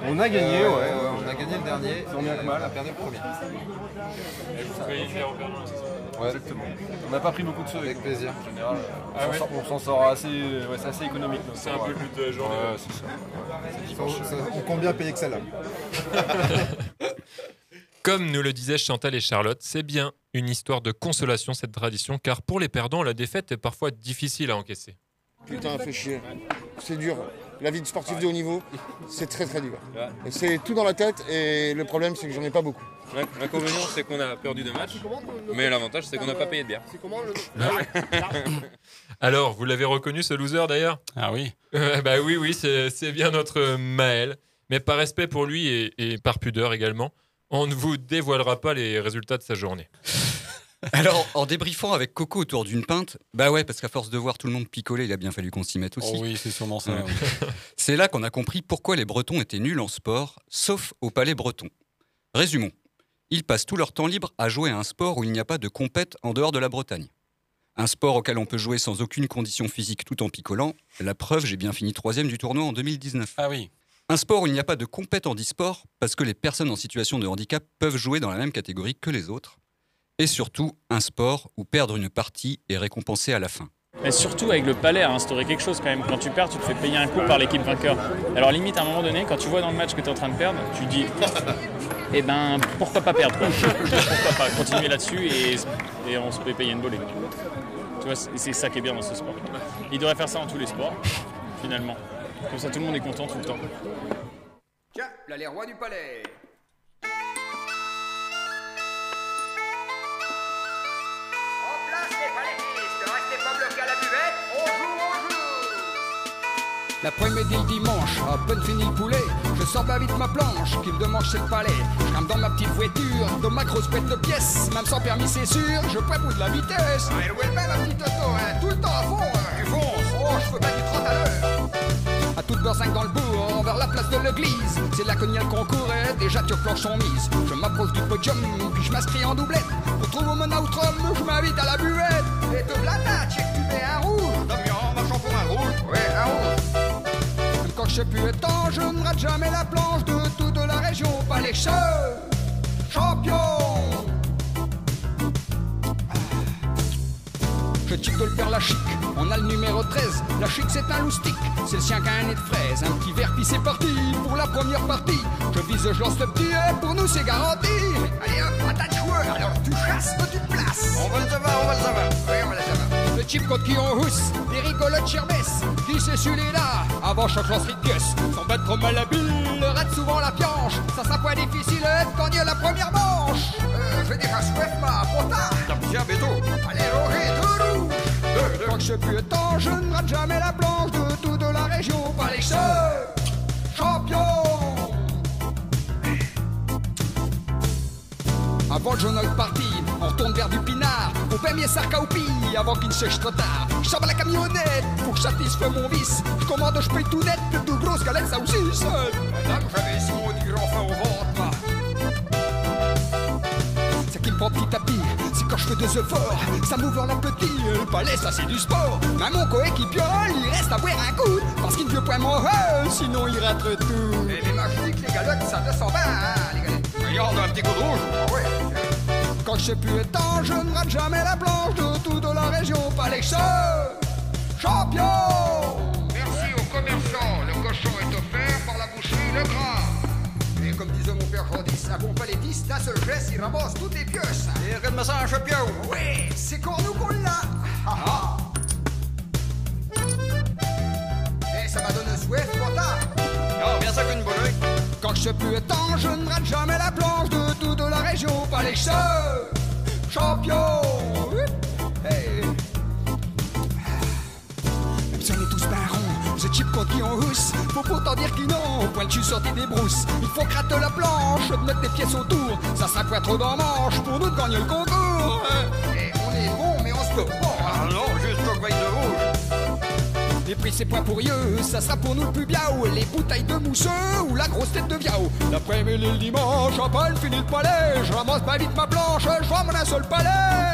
On a gagné, ouais, ouais, on a gagné le dernier. On bien que mal, on a perdu le premier. Et vous payez perdants, c'est ça Ouais, exactement. On n'a pas pris beaucoup de ceux avec plaisir. En général, Ah on ouais s'en sort- on s'en sort assez, ouais, c'est assez économique. C'est un peu but de la journée. Ouais, c'est ça. Dimanche. on compte bien payer que celle-là. Comme nous le disaient Chantal et Charlotte, c'est bien une histoire de consolation cette tradition, car pour les perdants, la défaite est parfois difficile à encaisser. Putain, fait chier. C'est dur. La vie de sportif de haut niveau, c'est très très dur. Et C'est tout dans la tête et le problème c'est que j'en ai pas beaucoup. L'inconvénient, c'est qu'on a perdu deux matchs, mais l'avantage, c'est qu'on n'a pas payé de bière. Alors, vous l'avez reconnu ce loser d'ailleurs? Ah oui. Bah oui, oui, c'est c'est bien notre Maël. Mais par respect pour lui et, et par pudeur également, on ne vous dévoilera pas les résultats de sa journée. Alors, en débriefant avec Coco autour d'une pinte, bah ouais, parce qu'à force de voir tout le monde picoler, il a bien fallu qu'on s'y mette aussi. Oh oui, c'est sûrement ça. Ouais. C'est là qu'on a compris pourquoi les Bretons étaient nuls en sport, sauf au palais breton. Résumons. Ils passent tout leur temps libre à jouer à un sport où il n'y a pas de compète en dehors de la Bretagne. Un sport auquel on peut jouer sans aucune condition physique tout en picolant. La preuve, j'ai bien fini troisième du tournoi en 2019. Ah oui. Un sport où il n'y a pas de compète en e-sport parce que les personnes en situation de handicap peuvent jouer dans la même catégorie que les autres. Et surtout, un sport où perdre une partie est récompensé à la fin. Mais surtout avec le palais à instaurer quelque chose quand même. Quand tu perds, tu te fais payer un coup par l'équipe vainqueur. Alors limite à un moment donné, quand tu vois dans le match que tu es en train de perdre, tu dis eh ben pourquoi pas perdre quoi. Pourquoi pas continuer là-dessus et, et on se fait payer une volée. Tu vois, c'est c'est ça qui est bien dans ce sport. Il devrait faire ça dans tous les sports, finalement. Comme ça tout le monde est content tout le temps. Tiens, là les rois du palais. L'après-midi dimanche, à peine fini le poulet, je sors pas vite ma planche, qui me demande chez le palais. Je grimpe dans ma petite voiture, dans ma grosse bête de pièces, même sans permis c'est sûr, je prévois de la vitesse. Elle roule bien ma petite auto, hein, tout le temps à fond, hein. tu fonces, oh je fais pas du 30 à l'heure. À toute beurre 5 dans le bourg, vers la place de l'église. C'est là qu'on le concours et déjà tu planches sont mises. Je m'approche du podium, puis je m'inscris en doublette. Pour trouver mon outrum, je m'invite à la buvette. Et te blata, check tu mets un rouge. Damien, marchand pour un rouge. Ouais, un rouge. Sais plus temps, je ne rate jamais la planche de toute la région. Pas les cheveux, champion. Je type de le père la chic, on a le numéro 13. La chic c'est un loustic, c'est le sien qui a un nez de fraise. Un petit verre puis c'est parti pour la première partie. Je vise, je lance le petit et pour nous c'est garanti. Allez hop, patate joueur, alors tu chasses, tu places. On va le savoir, on va le savoir. Oui, on va le savoir. Le type contre qui on housse, des rigolotes cherbès. Qui c'est celui-là Avant chaque lance Gus. Sans battre trop mal la bulle, rate souvent la pioche. Ça sera pas difficile de gagner la première manche. Euh, je vais dire à Swift, ma pota. Tiens, béto. Allez, Roger, tout rouge. Quand je sais plus le temps, je ne rate jamais la planche de toute la région. Pas les seuls champions. Avant le journal parti, on retourne vers du pinard. Au premier sarcaupi, avant qu'il ne sèche trop tard. À la camionnette, pour que je satisfasse mon vice. Je commande, je paye tout net, de grosses galettes, ça aussi. Madame, j'avais ici mon enfin au ventre. C'est qui me prend petit à petit, c'est quand je fais des efforts. Ça m'ouvre l'appétit, le palais, ça c'est du sport. Mais mon coéquipier, il reste à boire un coup. Parce qu'il ne veut pas mon sinon il rate tout. Et les magiques, les galottes, ça descend bien, hein, les galettes. Regarde un petit coup de rouge. Ah. Quand je sais plus le temps, je ne rate jamais la planche de toute la région. Pas les cheveux, champion. Merci aux commerçants. Le cochon est offert par la boucherie Le Gras. Et comme disait mon père Jordis, un bon palettiste, d'un seul geste, il ramasse toutes les pièces. Et regarde-moi ça, un champion. Oui, c'est pour nous qu'on l'a. Ah, ah. Et ça m'a donné un souhait, trop tard. Non, bien ça qu'une bonne Quand je sais plus temps, je ne rate jamais la planche de la région. Pas les cheveux, champion. Hey. Même si on est tous bien ronds, ce type contre qui on housse, faut pourtant dire qu'ils n'ont point le cul sorti des brousses. Il faut gratter la planche, de mettre des pièces autour, ça sera pas trop dans manche pour nous de gagner le concours. Et on est bon, mais on se peut pas. Ah non, Les prix c'est point pour eux, ça sera pour nous le plus biao. Les bouteilles de mousseux ou la grosse tête de viao. L'après-midi le dimanche, champagne fini le palais. Je ramasse pas vite ma planche, je vois mon un seul palais.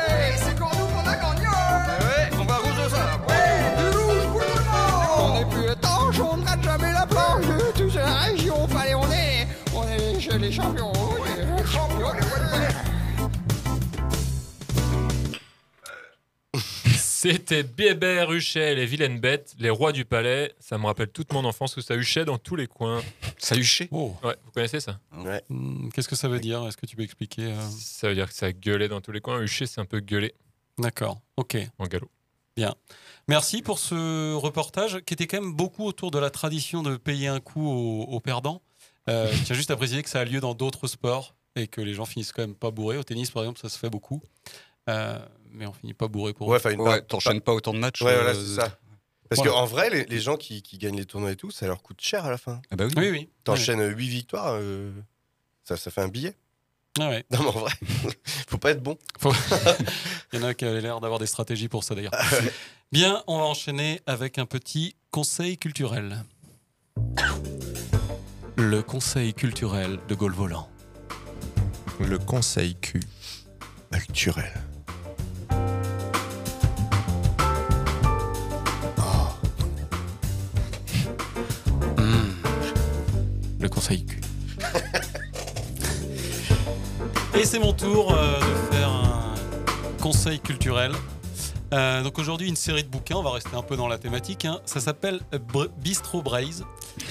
Et c'est pour nous qu'on a gagné. Ouais, on va rouge ça. Ouais, du rouge pour tout le monde On est plus étanche, on ne rate jamais la planche de toute la région. Fallait, on est, on est chez les champions. Les champions, les C'était Bébert, Huchet, les vilaines bêtes, les rois du palais. Ça me rappelle toute mon enfance où ça huchait dans tous les coins. Ça huchait Ouais, vous connaissez ça? Ouais. Hmm, Qu'est-ce que ça veut dire? Est-ce que tu peux expliquer euh? Ça veut dire que ça gueulait dans tous les coins. Hucher, c'est un peu gueuler D'accord, ok. en galop. Bien. Merci pour ce reportage qui était quand même beaucoup autour de la tradition de payer un coup aux, aux perdants. Euh, je tiens juste à préciser que ça a lieu dans d'autres sports et que les gens finissent quand même pas bourrés. Au tennis, par exemple, ça se fait beaucoup. Euh, mais on finit pas bourré pour Ouais, enfin, une- Ouais, t'enchaînes pas autant de matchs. Ouais, euh, voilà, c'est ça. Parce Voilà. qu'en vrai, les, les gens qui, qui gagnent les tournois et tout, ça leur coûte cher à la fin. Ah bah oui. Oui, oui. T'enchaînes 8 victoires, euh, ça, ça fait un billet. Ah ouais. Non, mais en vrai, faut pas être bon. Faut- Il y en a qui avaient l'air d'avoir des stratégies pour ça d'ailleurs. Bien, on va enchaîner avec un petit conseil culturel. Le conseil culturel de Gaulle Volant. Le conseil Q. Culturel. Le conseil Q. Et c'est mon tour euh, de faire un conseil culturel. Euh, donc aujourd'hui, une série de bouquins, on va rester un peu dans la thématique. hein. Ça s'appelle Bistro Braise.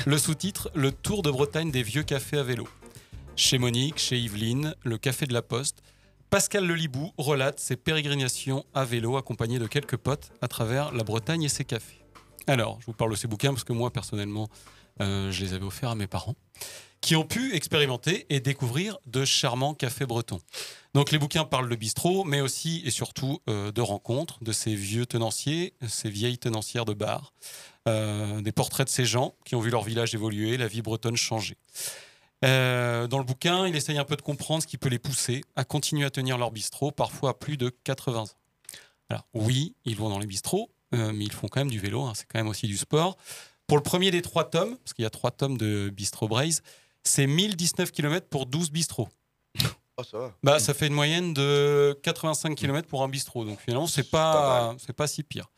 Le sous-titre Le Tour de Bretagne des vieux cafés à vélo. Chez Monique, chez Yveline, le Café de la Poste, Pascal Lelibou relate ses pérégrinations à vélo accompagné de quelques potes à travers la Bretagne et ses cafés. Alors, je vous parle de ces bouquins parce que moi, personnellement, euh, je les avais offerts à mes parents, qui ont pu expérimenter et découvrir de charmants cafés bretons. Donc les bouquins parlent de bistrot, mais aussi et surtout euh, de rencontres, de ces vieux tenanciers, ces vieilles tenancières de bar, euh, des portraits de ces gens qui ont vu leur village évoluer, la vie bretonne changer. Dans le bouquin, il essaye un peu de comprendre ce qui peut les pousser à continuer à tenir leur bistrot, parfois à plus de 80 ans. Alors oui, ils vont dans les bistrots, mais ils font quand même du vélo, hein, c'est quand même aussi du sport. Pour le premier des trois tomes, parce qu'il y a trois tomes de Bistro Braise, c'est 1019 km pour 12 bistrots. Oh, ça va. Bah, ça fait une moyenne de 85 km pour un bistrot. Donc finalement, c'est pas, c'est pas si pire.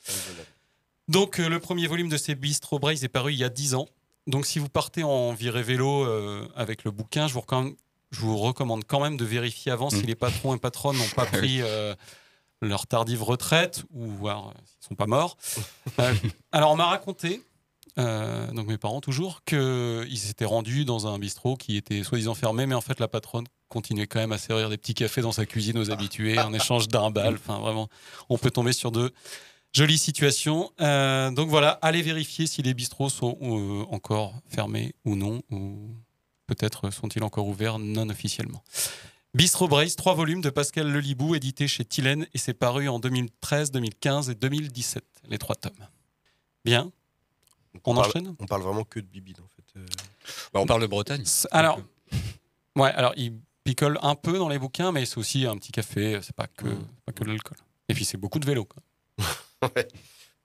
Donc euh, le premier volume de ces Bistro Braise est paru il y a 10 ans. Donc si vous partez en virée vélo euh, avec le bouquin, je vous, recommande, je vous recommande quand même de vérifier avant si les patrons et patronnes n'ont pas pris euh, leur tardive retraite ou voire euh, s'ils sont pas morts. Euh, alors on m'a raconté, euh, donc mes parents toujours, qu'ils s'étaient rendus dans un bistrot qui était soi-disant fermé, mais en fait la patronne continuait quand même à servir des petits cafés dans sa cuisine aux habitués en échange d'un bal. Enfin vraiment, on peut tomber sur de jolies situations. Euh, donc voilà, allez vérifier si les bistrots sont euh, encore fermés ou non, ou peut-être sont-ils encore ouverts non officiellement. Bistro Brace, trois volumes de Pascal Lelibou, édité chez Tylène, et c'est paru en 2013, 2015 et 2017, les trois tomes. Bien. On, parle- enchaîne? On parle vraiment que de bibine en fait. Euh, Bah, on parle de Bretagne. Alors, ouais, alors il picole un peu dans les bouquins, mais c'est aussi un petit café, c'est pas que, pas que de l'alcool. Et puis c'est beaucoup de vélo. Quoi.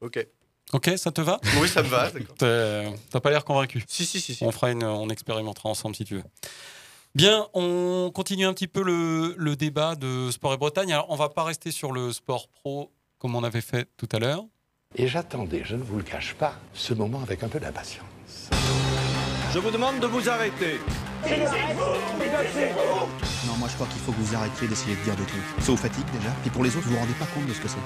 Ok. Ok, ça te va? Oui, ça me va, d'accord. T'as t'as pas l'air convaincu? Si, si, si. si. On fera une, on expérimentera ensemble si tu veux. Bien, on continue un petit peu le, le débat de Sport et Bretagne. Alors, on va pas rester sur le sport pro comme on avait fait tout à l'heure. Et j'attendais, je ne vous le cache pas, ce moment avec un peu d'impatience. Je vous demande de vous arrêter. Non, moi je crois qu'il faut que vous arrêtiez d'essayer de dire des trucs. Ça vous fatigue déjà, puis pour les autres, vous vous rendez pas compte de ce que c'est.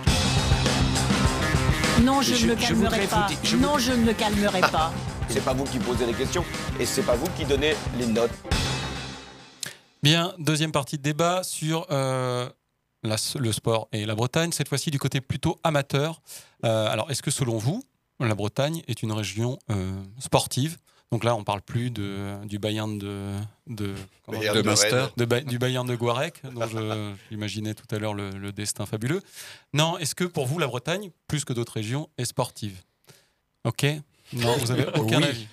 Non, je, Je- ne me calmerai pas. je Non, je ne me calmerai pas. C'est pas vous qui posez les questions et c'est pas vous qui donnez les notes. Bien, deuxième partie de débat sur euh, la- le sport et la Bretagne, cette fois-ci du côté plutôt amateur. Euh, alors, est-ce que selon vous, la Bretagne est une région euh, sportive? Donc là, on parle plus de, du Bayern de, de, Bayern dire de Master. Rennes. de Ba- du Bayern de Guarec, dont je- j'imaginais tout à l'heure le, le destin fabuleux. Non, est-ce que pour vous, la Bretagne, plus que d'autres régions, est sportive? Ok? Non, vous avez aucun Oui. avis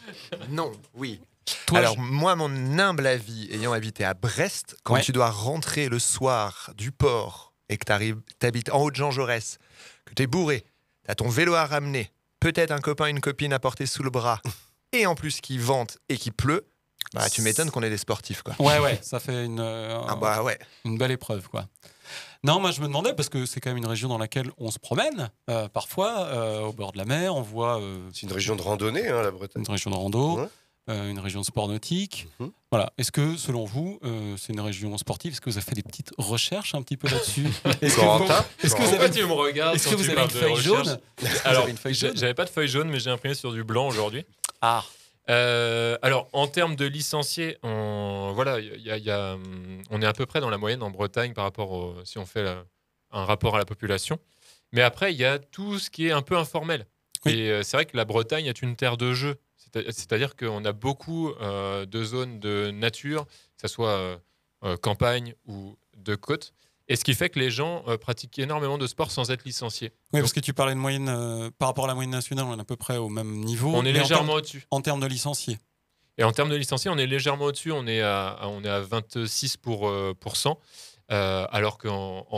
Non, oui. Toi, Alors je- moi, mon humble avis, ayant habité à Brest, quand Ouais. tu dois rentrer le soir du port et que tu habites en haut de Jean Jaurès, que tu es bourré, tu as ton vélo à ramener, peut-être un copain, une copine à porter sous le bras, et en plus qui vente et qui pleut, bah, tu m'étonnes qu'on est des sportifs. Quoi. Ouais, ouais, ça fait une, euh, Ah bah ouais. une belle épreuve, quoi. Non, moi je me demandais, parce que c'est quand même une région dans laquelle on se promène, euh, parfois, euh, au bord de la mer, on voit... c'est une région de randonnée, hein, la Bretagne. Une région de rando, euh, une région sport nautique. Mhm. Voilà. Est-ce que, selon vous, euh, c'est une région sportive? Est-ce que vous avez fait des petites recherches un petit peu là-dessus? Est-ce que vous- est-ce que vous avez tu me regardes Est-ce quand que vous avez une feuille jaune? Alors, j'avais pas de feuille jaune, mais j'ai imprimé sur du blanc aujourd'hui. Ah. Euh, alors, en termes de licenciés, on, voilà, il y a- il y a, hum, on est à peu près dans la moyenne en Bretagne par rapport au, si on fait la- un rapport à la population. Mais après, il y a tout ce qui est un peu informel. Et euh, c'est vrai que la Bretagne est une terre de jeu. C'est- C'est-à-dire qu'on a beaucoup euh, de zones de nature, que ce soit euh, euh, campagne ou de côte. Et ce qui fait que les gens euh, pratiquent énormément de sport sans être licenciés. Oui, parce que tu parlais de moyenne, par rapport à la moyenne nationale, on est à peu près au même niveau. On est légèrement au-dessus. En termes de licenciés. Et en termes de licenciés, on est légèrement au-dessus. On, est à- on est à 26 pour, pour cent, euh, alors que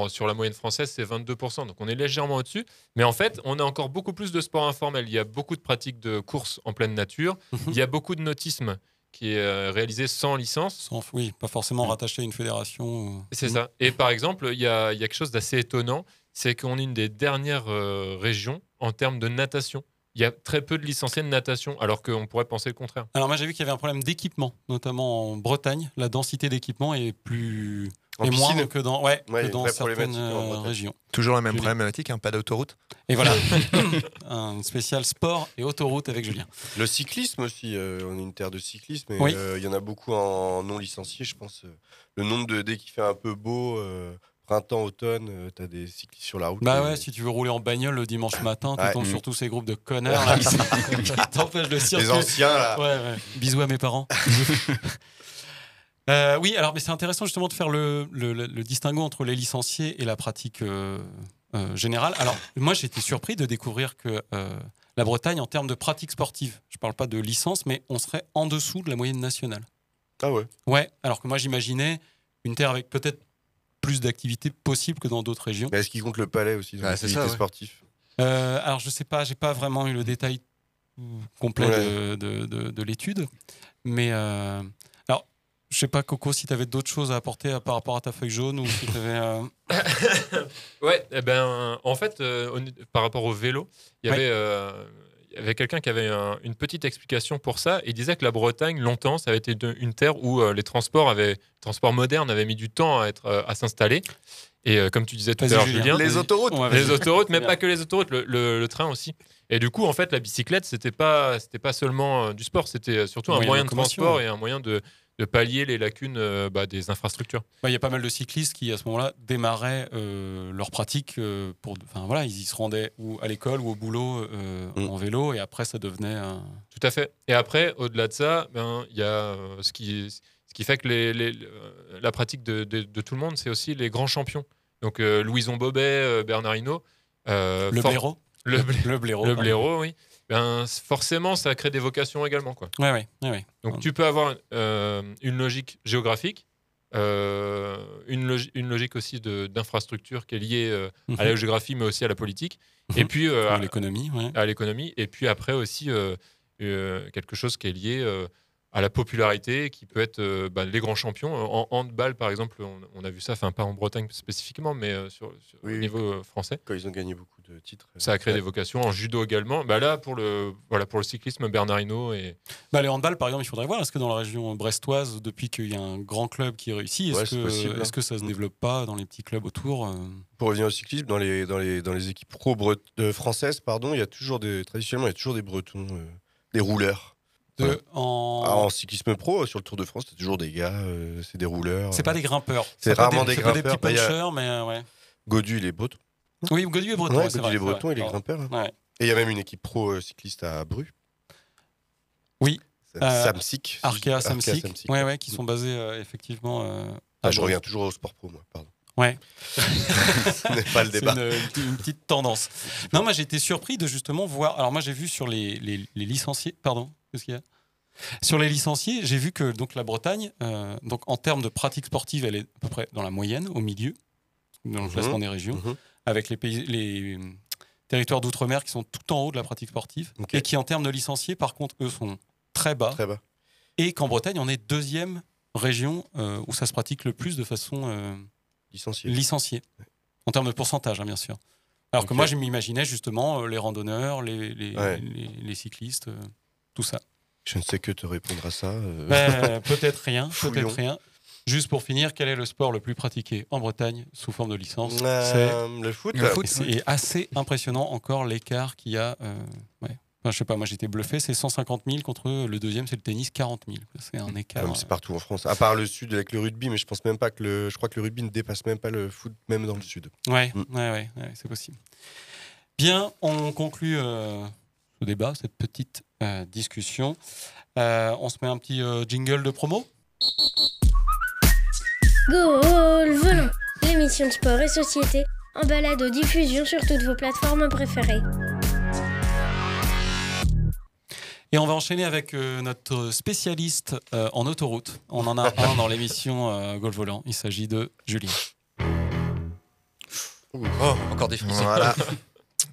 sur la moyenne française, c'est 22% Donc on est légèrement au-dessus. Mais en fait, on a encore beaucoup plus de sport informel. Il y a beaucoup de pratiques de course en pleine nature. Il y a beaucoup de nautisme qui est euh, réalisé sans licence. Sans- oui, pas forcément rattaché à une fédération. euh. C'est ça. Et par exemple, il y a, il y a quelque chose d'assez étonnant, c'est qu'on est une des dernières euh, régions en termes de natation. Il y a très peu de licenciés de natation, alors qu'on pourrait penser le contraire. Alors moi j'ai vu qu'il y avait un problème d'équipement, notamment en Bretagne. La densité d'équipement est plus En piscine moindre que dans, ouais, Ouais, que dans certaines euh, régions. Toujours la même Julien. problématique, hein, pas d'autoroute. Et voilà, un spécial sport et autoroute avec Julien. Le cyclisme aussi, euh, on est une terre de cyclisme et Oui. euh, il y en a beaucoup en non licencié, je pense. euh, le nombre de dès qu'il fait un peu beau, euh, Printemps, automne, euh, t'as des cyclistes sur la route. Bah et- ouais, si tu veux rouler en bagnole le dimanche matin, tu Ouais. tombes Mm. sur tous ces groupes de connards là, qui t'empêchent de circuler. anciens, là. Ouais, ouais. Bisous à mes parents. Euh, oui, alors mais c'est intéressant justement de faire le, le, le- le distinguo entre les licenciés et la pratique euh, euh, générale. Alors moi j'ai été surpris de découvrir que euh, la Bretagne en termes de pratique sportive, je parle pas de licence, mais on serait en dessous de la moyenne nationale. Ah ouais Ouais, alors que moi j'imaginais une terre avec peut-être plus d'activités possibles que dans d'autres régions. Mais est-ce qu'il compte le palais aussi dans Ah, c'est l'activité ça, ouais. sportive Euh, alors je sais pas, j'ai pas vraiment eu le détail complet Ouais. de, de- de- de l'étude, mais euh, je sais pas Coco si tu avais d'autres choses à apporter euh, par rapport à ta feuille jaune ou si tu avais Ouais, eh ben, en fait, euh, par rapport au vélo, il y Ouais. avait, euh, il y avait quelqu'un qui avait un- une petite explication pour ça. Il disait que la Bretagne, longtemps, ça avait été de- une terre où euh, les transports avaient, les transports modernes avaient mis du temps à, être, euh, à s'installer. Et euh, comme tu disais tout à l'heure, Julien. Les autoroutes. Ouais, les autoroutes, mais pas que les autoroutes, le, le- le train aussi. Et du coup, en fait, la bicyclette, c'était pas, c'était pas seulement euh, du sport, c'était euh, surtout un Moyen de moyen de locomotion, transport ouais. et un moyen de, de pallier les lacunes euh, bah, des infrastructures. Bah, Il y a pas mal de cyclistes qui, à ce moment-là, démarraient euh, leur pratique. euh, pour, enfin, voilà, ils y se rendaient ou à l'école ou au boulot euh, Mm. en vélo, et après, ça devenait un. Tout à fait. Et après, au-delà de ça, ben, il y a ce qui, ce qui fait que les, les- la pratique de, de- de tout le monde, c'est aussi les grands champions. Donc euh, Louison Bobet, euh, Bernard Hinault. euh, Le for- blaireau Le, blai- Le blaireau. le pardon. blaireau, oui. Ben, forcément, ça crée des vocations également. Quoi. Ouais, ouais. Donc tu peux avoir euh, une logique géographique, euh, une, logi- une logique aussi d'infrastructure qui est liée euh, Mhm. à la géographie, mais aussi à la politique. Et Mhm. puis euh, À l'économie, ouais. à l'économie. Et puis après aussi euh, euh, quelque chose qui est lié euh, à la popularité, qui peut être euh, bah, les grands champions. En handball, par exemple, on, on a vu ça, enfin pas en Bretagne spécifiquement, mais euh, sur, sur- au niveau français. Quand ils ont gagné beaucoup de titres. euh, Ça a créé ouais. des vocations en judo également. Bah là, pour le, voilà, pour le cyclisme, Bernard Hinault et, Bah, les handball, par exemple, il faudrait voir, est-ce que dans la région brestoise, depuis qu'il y a un grand club qui réussit, est-ce Ouais, c'est que, possible, est-ce que ça se développe pas dans les petits clubs autour euh Pour revenir au cyclisme, dans les, dans les, dans les équipes pro euh, françaises, pardon, il y a toujours des, traditionnellement, il y a toujours des Bretons, euh, des rouleurs. De- Voilà. en... Ah, en cyclisme pro, sur le Tour de France, c'est toujours des gars, euh, c'est des rouleurs. C'est pas des grimpeurs. C'est rarement des, des, c'est pas grimpeurs. des petits Bah, a punchers, mais euh, ouais. Godu, il est breton. Oui, Godu est breton, Ouais, c'est est c'est vrai. breton, il est grimpeur. hein. Ouais. Et il y a même une équipe pro euh, cycliste à Bru. Oui. Euh, Samsic. Arkea Samsic. Ouais, ouais, qui sont basés euh, effectivement. Ah, je reviens toujours au sport pro, moi, pardon. Ouais. Ce n'est pas le C'est débat. Une, une- une petite tendance. Non, moi j'ai été surpris de justement voir. Alors moi j'ai vu sur les, les- les licenciés. Pardon, qu'est-ce qu'il y a? Sur les licenciés, j'ai vu que donc la Bretagne, euh, donc en termes de pratique sportive, elle est à peu près dans la moyenne, au milieu, dans le Mhm. classement des régions, Mhm. Avec les pays, les euh, territoires d'outre-mer qui sont tout en haut de la pratique sportive et qui en termes de licenciés, par contre, eux sont très bas. Très bas. Et qu'en Bretagne, on est deuxième région euh, où ça se pratique le plus de façon euh, Licencié. licenciée. En termes de pourcentage, hein, bien sûr. Alors que moi, je m'imaginais justement euh, les randonneurs, les, les, Ouais. les- les cyclistes, tout ça. Je ne sais que te répondre à ça. euh. Ben, peut-être rien, peut-être rien. Juste pour finir, quel est le sport le plus pratiqué en Bretagne sous forme de licence Euh, le foot. Le foot, C'est assez impressionnant encore l'écart qu'il y a. euh, ouais. Enfin, je sais pas, moi j'étais bluffé, c'est 150 000 contre le deuxième, c'est le tennis, 40 000. C'est un écart. Comme c'est partout en France. À part le sud avec le rugby, mais je pense même pas que le. Je crois que le rugby ne dépasse même pas le foot, même dans le sud. Ouais, Mm. ouais, ouais, ouais, c'est possible. Bien, on conclut euh, ce débat, cette petite euh, discussion. Euh, on se met un petit euh, jingle de promo? Goal Volant, l'émission de sport et société en balade aux diffusion sur toutes vos plateformes préférées. Et on va enchaîner avec euh, notre spécialiste euh, en autoroute. On en a un dans l'émission euh, Golf Volant. Il s'agit de Julien. Oh, encore. Voilà.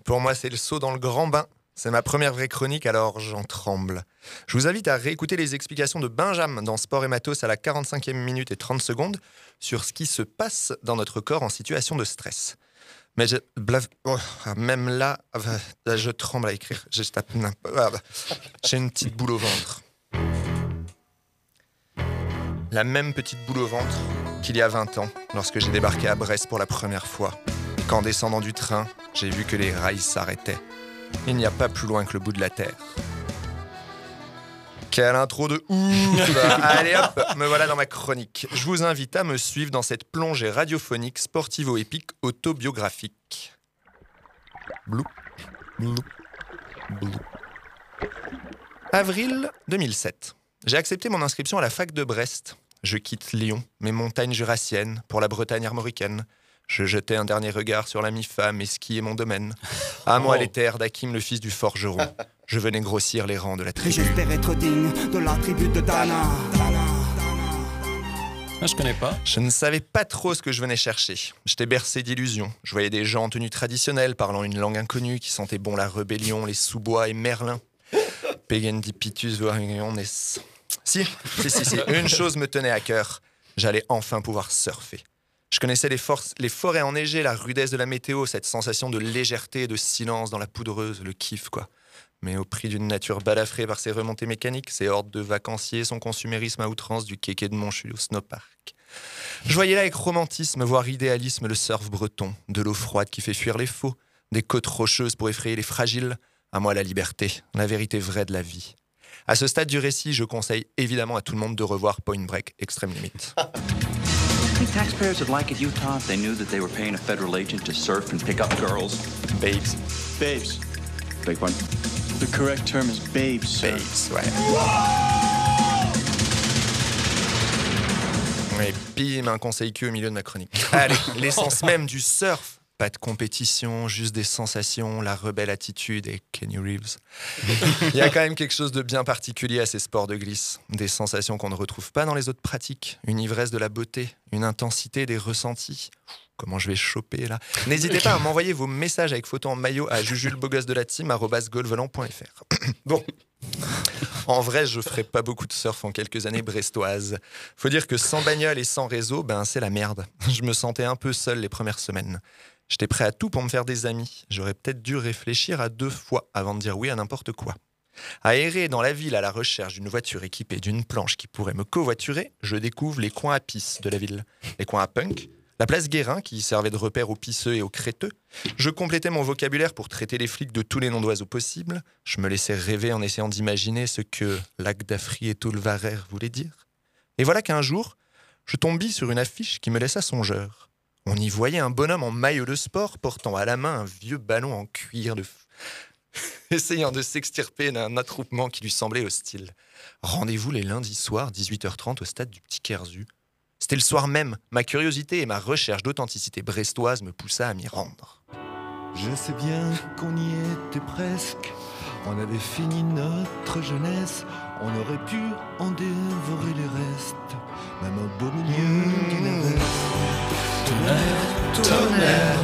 Pour moi, c'est le saut dans le grand bain. C'est ma première vraie chronique, alors j'en tremble. Je vous invite à réécouter les explications de Benjamin dans Sport et Matos à la 45e minute et 30 secondes sur ce qui se passe dans notre corps en situation de stress. Mais je, oh, même là, euh, je tremble à écrire. Ah, bah. J'ai une petite boule au ventre. La même petite boule au ventre qu'il y a 20 ans, lorsque j'ai débarqué à Brest pour la première fois. Qu'en descendant du train, j'ai vu que les rails s'arrêtaient. Il n'y a pas plus loin que le bout de la terre. Quelle intro de ouf Allez hop, me voilà dans ma chronique. Je vous invite à me suivre dans cette plongée radiophonique, sportivo-épique, autobiographique. Blou, blou, blou. Avril 2007. J'ai accepté mon inscription à la fac de Brest. Je quitte Lyon, mes montagnes jurassiennes, pour la Bretagne armoricaine. Je jetais un dernier regard sur la mi-femme et skier mon domaine. À moi les terres d'Hakim, le fils du forgeron. Je venais grossir les rangs de la Et tribu. j'espère être digne de la tribu de Dana. Ah, je connais pas. Je ne savais pas trop ce que je venais chercher. J'étais bercé d'illusions. Je voyais des gens en tenue traditionnelle parlant une langue inconnue qui sentait bon la rébellion, les sous-bois et Merlin. Pegendipitus variones. Si, si, si, si. Une chose me tenait à cœur. J'allais enfin pouvoir surfer. Je connaissais les, forêts enneigées, la rudesse de la météo, cette sensation de légèreté et de silence dans la poudreuse, le kiff, quoi. Mais au prix d'une nature balafrée par ses remontées mécaniques, ses hordes de vacanciers, son consumérisme à outrance du kéké de Montchul au snowpark. Je voyais là avec romantisme, voire idéalisme, le surf breton, de l'eau froide qui fait fuir les faux, des côtes rocheuses pour effrayer les fragiles. À moi la liberté, la vérité vraie de la vie. À ce stade du récit, je conseille évidemment à tout le monde de revoir Point Break Extreme Limit. think taxpayers would like it, Utah, if they knew that they were paying a federal agent to surf and pick up girls? Babes. Babes. Beg pardon? The correct term is babes, sir. Babes, right. ouais. Et bim, un conseil que au milieu de ma chronique. Allez, l'essence même du surf. Pas de compétition, juste des sensations, la rebelle attitude et Kenny Reeves. Il y a quand même quelque chose de bien particulier à ces sports de glisse. Des sensations qu'on ne retrouve pas dans les autres pratiques. Une ivresse de la beauté, une intensité des ressentis. Comment je vais choper là? N'hésitez pas à m'envoyer vos messages avec photos en maillot à jujulbeaugosse de la team bon. En vrai, je ferai pas beaucoup de surf en quelques années brestoises. Faut dire que sans bagnole et sans réseau, ben c'est la merde. Je me sentais un peu seul les premières semaines. J'étais prêt à tout pour me faire des amis. J'aurais peut-être dû réfléchir à deux fois avant de dire oui à n'importe quoi. À errer dans la ville à la recherche d'une voiture équipée d'une planche qui pourrait me covoiturer, je découvre les coins à pisse de la ville. Les coins à punk, la place Guérin qui servait de repère aux pisseux et aux créteux. Je complétais mon vocabulaire pour traiter les flics de tous les noms d'oiseaux possibles. Je me laissais rêver en essayant d'imaginer ce que lac d'Afri et Toulvarer voulaient dire. Et voilà qu'un jour, je tombis sur une affiche qui me laissa songeur. On y voyait un bonhomme en maillot de sport portant à la main un vieux ballon en cuir de f- essayant de s'extirper d'un attroupement qui lui semblait hostile. Rendez-vous les lundis soirs, 18h30, au stade du Petit Kerzu. C'était le soir même. Ma curiosité et ma recherche d'authenticité brestoise me poussa à m'y rendre. Je sais bien qu'on y était presque. On avait fini notre jeunesse. On aurait pu en dévorer les restes. Même au beau milieu. Tonnerre, tonnerre.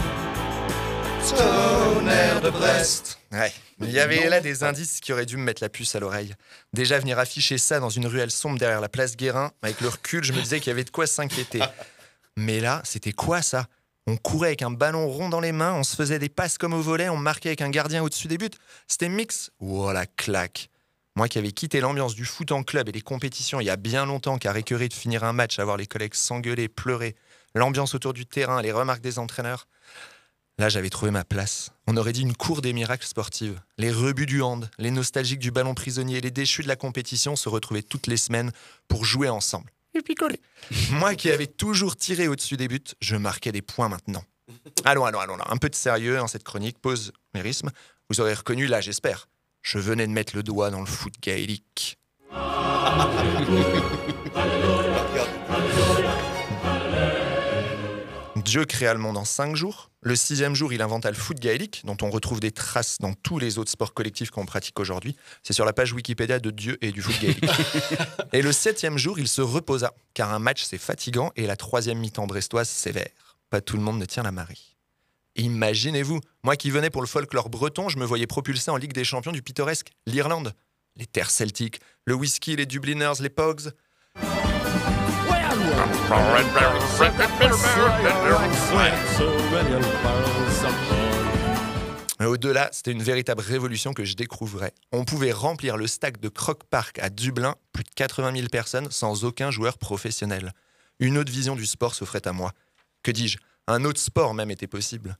Tonnerre de Brest. Ouais, il y avait là des indices qui auraient dû me mettre la puce à l'oreille. Déjà venir afficher ça dans une ruelle sombre derrière la place Guérin, avec le recul, je me disais qu'il y avait de quoi s'inquiéter. Mais là, c'était quoi ça? On courait avec un ballon rond dans les mains, on se faisait des passes comme au volet, on marquait avec un gardien au-dessus des buts. C'était mix. Oh la claque Moi qui avais quitté l'ambiance du foot en club et les compétitions il y a bien longtemps, car écœuré de finir un match, à voir les collègues s'engueuler, pleurer, l'ambiance autour du terrain, les remarques des entraîneurs. Là, j'avais trouvé ma place. On aurait dit une cour des miracles sportives. Les rebuts du hand, les nostalgiques du ballon prisonnier, les déchus de la compétition se retrouvaient toutes les semaines pour jouer ensemble. Et picoler. Moi qui avais toujours tiré au-dessus des buts, je marquais des points maintenant. Allons, allons, allons, là. un peu de sérieux dans cette chronique. Pause, mérisme. Vous aurez reconnu là, j'espère. Je venais de mettre le doigt dans le foot gaélique. Dieu créa le monde en cinq jours. Le sixième jour, il inventa le foot gaélique, dont on retrouve des traces dans tous les autres sports collectifs qu'on pratique aujourd'hui. C'est sur la page Wikipédia de Dieu et du foot gaélique. et le septième jour, il se reposa, car un match c'est fatigant et la troisième mi-temps brestoise sévère. Pas tout le monde ne tient la marée. Imaginez-vous, moi qui venais pour le folklore breton, je me voyais propulsé en Ligue des Champions du pittoresque, l'Irlande. Les terres celtiques, le whisky, les Dubliners, les Pogs. Au-delà, c'était une véritable révolution que je découvrais. On pouvait remplir le stack de Croc Park à Dublin, plus de 80 000 personnes, sans aucun joueur professionnel. Une autre vision du sport s'offrait à moi. Que dis-je? Un autre sport même était possible.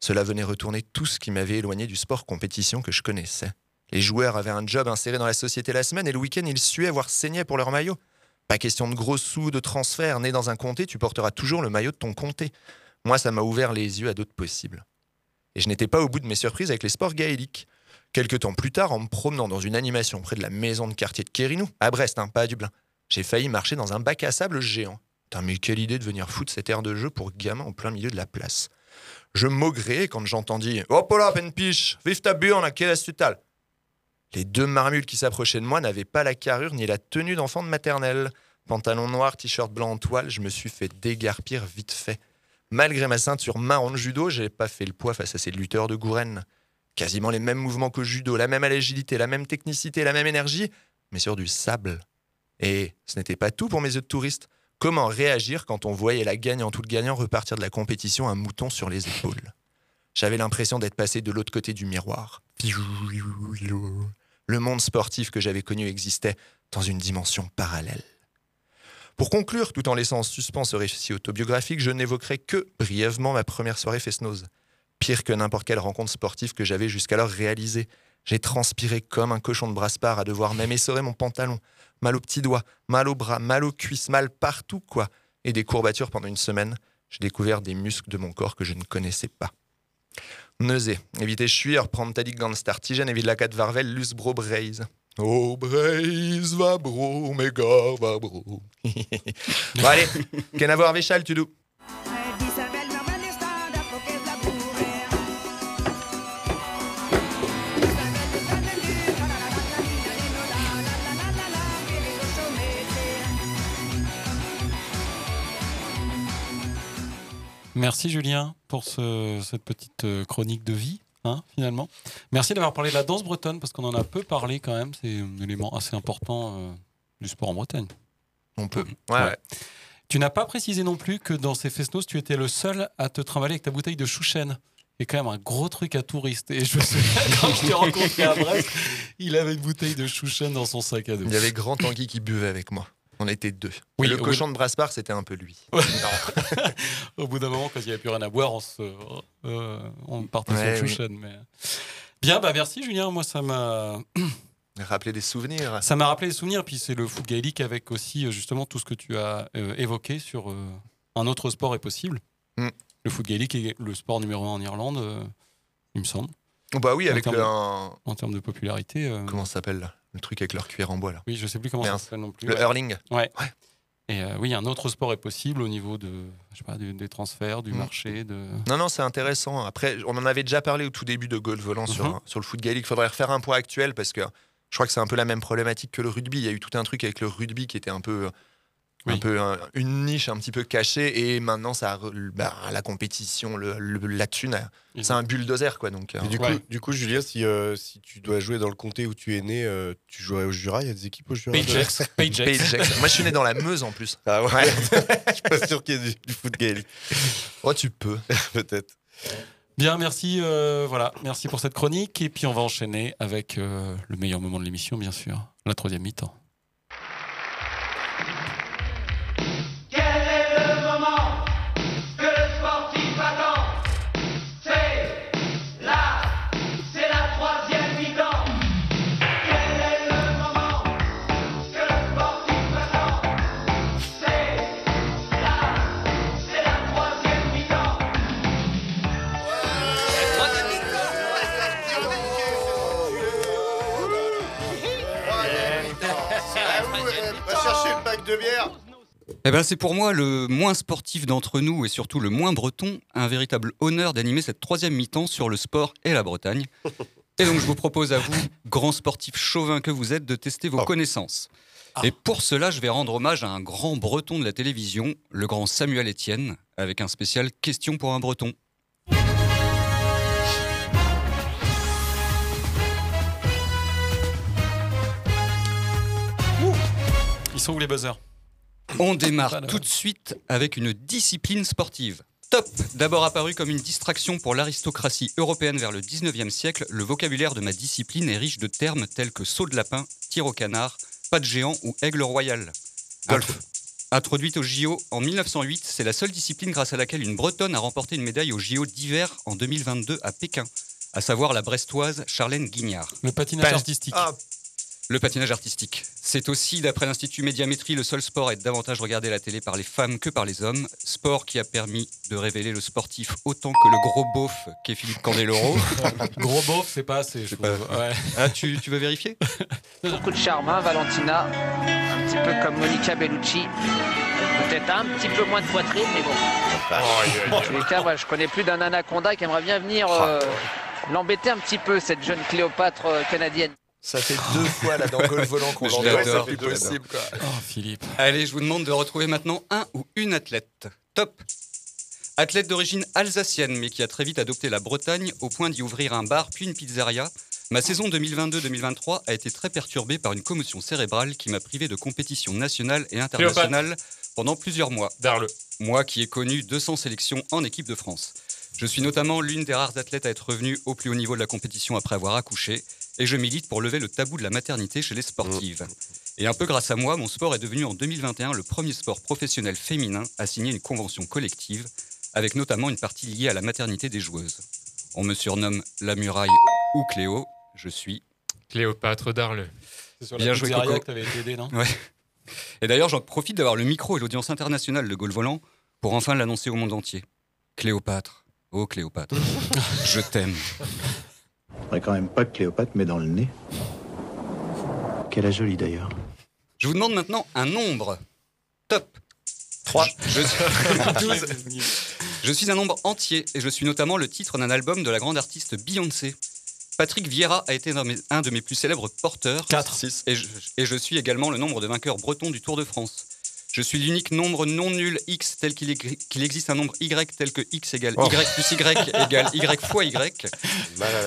Cela venait retourner tout ce qui m'avait éloigné du sport compétition que je connaissais. Les joueurs avaient un job inséré dans la société la semaine et le week-end, ils suaient, voire saignaient pour leur maillot. Pas question de gros sous, de transfert. Né dans un comté, tu porteras toujours le maillot de ton comté. Moi, ça m'a ouvert les yeux à d'autres possibles. Et je n'étais pas au bout de mes surprises avec les sports gaéliques. Quelques temps plus tard, en me promenant dans une animation près de la maison de quartier de Kérinou, à Brest, hein, pas à Dublin, j'ai failli marcher dans un bac à sable géant. Putain, mais quelle idée de venir foutre cette aire de jeu pour gamin en plein milieu de la place. Je maugréais quand j'entendis Hop là, penpiche, vive ta burne, à quelle astutal Les deux marmules qui s'approchaient de moi n'avaient pas la carrure ni la tenue d'enfant de maternelle. Pantalon noir, t-shirt blanc en toile, je me suis fait dégarpir vite fait. Malgré ma ceinture marron de judo, j'ai pas fait le poids face à ces lutteurs de Gouren. Quasiment les mêmes mouvements que judo, la même agilité, la même technicité, la même énergie, mais sur du sable. Et ce n'était pas tout pour mes yeux de touriste. Comment réagir quand on voyait la gagnante ou le gagnant repartir de la compétition un mouton sur les épaules? J'avais l'impression d'être passé de l'autre côté du miroir. Le monde sportif que j'avais connu existait dans une dimension parallèle. Pour conclure, tout en laissant en suspens ce récit autobiographique, je n'évoquerai que brièvement ma première soirée Fesnose. Pire que n'importe quelle rencontre sportive que j'avais jusqu'alors réalisée. J'ai transpiré comme un cochon de Braspar à devoir même essorer mon pantalon. Mal aux petits doigts, mal aux bras, mal aux cuisses, mal partout, quoi. Et des courbatures pendant une semaine. J'ai découvert des muscles de mon corps que je ne connaissais pas. Nausée, éviter chuir, prendre tadik dans le startigen, éviter la 4 varvel, lus bro braise. Oh braise va bro, gars va bro. bon allez, qu'en avoir Véchal, tu doux. Merci Julien pour ce- cette petite euh, chronique de vie, hein, finalement. Merci d'avoir parlé de la danse bretonne parce qu'on en a peu parlé quand même. C'est un élément assez important euh, du sport en Bretagne. On peut. Ouais, ouais. Tu n'as pas précisé non plus que dans ces fesnos, tu étais le seul à te trimballer avec ta bouteille de chouchen. C'est quand même un gros truc à touriste. Et je me souviens quand je t'ai rencontré à Brest, il avait une bouteille de chouchen dans son sac à dos. Il y avait Grand Tanguy qui buvait avec moi. On était deux. Oui, le cochon de Braspar, c'était un peu lui. Au bout d'un moment, quand il n'y avait plus rien à boire, on, se, euh, on partait Ouais, sur le oui. chouchen. Mais... Bien, bah merci Julien. Moi, ça m'a. Rappeler des souvenirs. Ça m'a rappelé des souvenirs, puis c'est le foot gaélique avec aussi euh, justement tout ce que tu as euh, évoqué sur euh, un autre sport est possible. Mm. Le foot gaélique est le sport numéro un en Irlande, il me semble. Bah oui, En avec termes le. de- un- En termes de popularité. Comment ça s'appelle là? Le truc avec leur cuir en bois là. Oui, je sais plus comment ça Mince. s'appelle non plus. Le ouais. hurling. Ouais. Et euh, oui, un autre sport est possible au niveau de, je sais pas, du- des transferts, du Mm. marché, de. Non, non, c'est intéressant. Après, on en avait déjà parlé au tout début de Golf Volant sur, Mhm. sur le foot gaélique. Il faudrait refaire un point actuel parce que je crois que c'est un peu la même problématique que le rugby. Il y a eu tout un truc avec le rugby qui était un peu, un peu un- une niche un petit peu cachée et maintenant ça, bah, la compétition, le, le- la thune, c'est un bulldozer quoi. Donc, euh, du, coup, du coup, Julien, si, euh, si tu dois jouer dans le comté où tu es né, euh, tu jouerais au Jura? Il y a des équipes au Jura? Pagex. Pagex. Moi, je suis né dans la Meuse en plus. Ah ouais, Ouais. Je suis pas sûr qu'il y ait du, du foot gaélique. Oh, tu peux. Peut-être. Bien, merci. euh, voilà, merci pour cette chronique. Et puis on va enchaîner avec euh, le meilleur moment de l'émission, bien sûr, la troisième mi-temps. Eh ben, c'est pour moi le moins sportif d'entre nous et surtout le moins breton, un véritable honneur d'animer cette troisième mi-temps sur le sport et la Bretagne. Et donc je vous propose à vous, grand sportif chauvin que vous êtes, de tester vos connaissances. Et pour cela, je vais rendre hommage à un grand breton de la télévision, le grand Samuel Etienne, avec un spécial Question pour un breton. Ils sont où les buzzers? On démarre tout de suite avec une discipline sportive. Top D'abord apparu comme une distraction pour l'aristocratie européenne vers le 19e siècle, le vocabulaire de ma discipline est riche de termes tels que saut de lapin, tir au canard, pas de géant ou aigle royal. Golf. Introduite au JO en 1908, c'est la seule discipline grâce à laquelle une Bretonne a remporté une médaille aux JO d'hiver en 2022 à Pékin. à savoir la brestoise Charlène Guignard. Le patinage Pas- artistique. Ah, Le patinage artistique. C'est aussi, d'après l'Institut Médiamétrie, le seul sport à être davantage regardé à la télé par les femmes que par les hommes. Sport qui a permis de révéler le sportif autant que le gros beauf qu'est Philippe Candeloro. Gros beauf, c'est pas assez. je pas-. Ouais. Ah, tu, tu veux vérifier? Beaucoup de charme, hein, Valentina. Un petit peu comme Monica Bellucci. Peut-être un petit peu moins de poitrine, mais bon. En tous les cas, moi, je connais plus d'un anaconda qui aimerait bien venir euh, l'embêter un petit peu, cette jeune Cléopâtre euh, canadienne. Ça fait deux fois là dans Golf Volant qu'on l'entend, c'est plus possible quoi. Oh, Philippe. Allez, je vous demande de retrouver maintenant un ou une athlète. Top Athlète d'origine alsacienne, mais qui a très vite adopté la Bretagne au point d'y ouvrir un bar puis une pizzeria. Ma saison 2022-2023 a été très perturbée par une commotion cérébrale qui m'a privé de compétitions nationales et internationales pendant plusieurs mois. Darle. Moi qui ai connu 200 sélections en équipe de France. Je suis notamment l'une des rares athlètes à être revenue au plus haut niveau de la compétition après avoir accouché, et je milite pour lever le tabou de la maternité chez les sportives. Et un peu grâce à moi, mon sport est devenu en 2021 le premier sport professionnel féminin à signer une convention collective, avec notamment une partie liée à la maternité des joueuses. On me surnomme la muraille ou Cléo, je suis... Cléopâtre d'Arle. C'est sur la Bien joué, Coco. que t'avais été aidé, non Ouais. Et d'ailleurs, j'en profite d'avoir le micro et l'audience internationale de Gaulle Volant pour enfin l'annoncer au monde entier. Cléopâtre, oh Cléopâtre, je t'aime. Faudrait quand même pas que Cléopâtre met dans le nez. Qu'elle a jolie d'ailleurs. Je vous demande maintenant un nombre. Top 3. Je suis... je suis un nombre entier et je suis notamment le titre d'un album de la grande artiste Beyoncé. Patrick Vieira a été un de mes, un de mes plus célèbres porteurs. 4. 6. Et je, et je suis également le nombre de vainqueurs bretons du Tour de France. Je suis l'unique nombre non nul x tel qu'il est- qu'il existe un nombre y tel que x égale Oh. y plus y égale y fois y.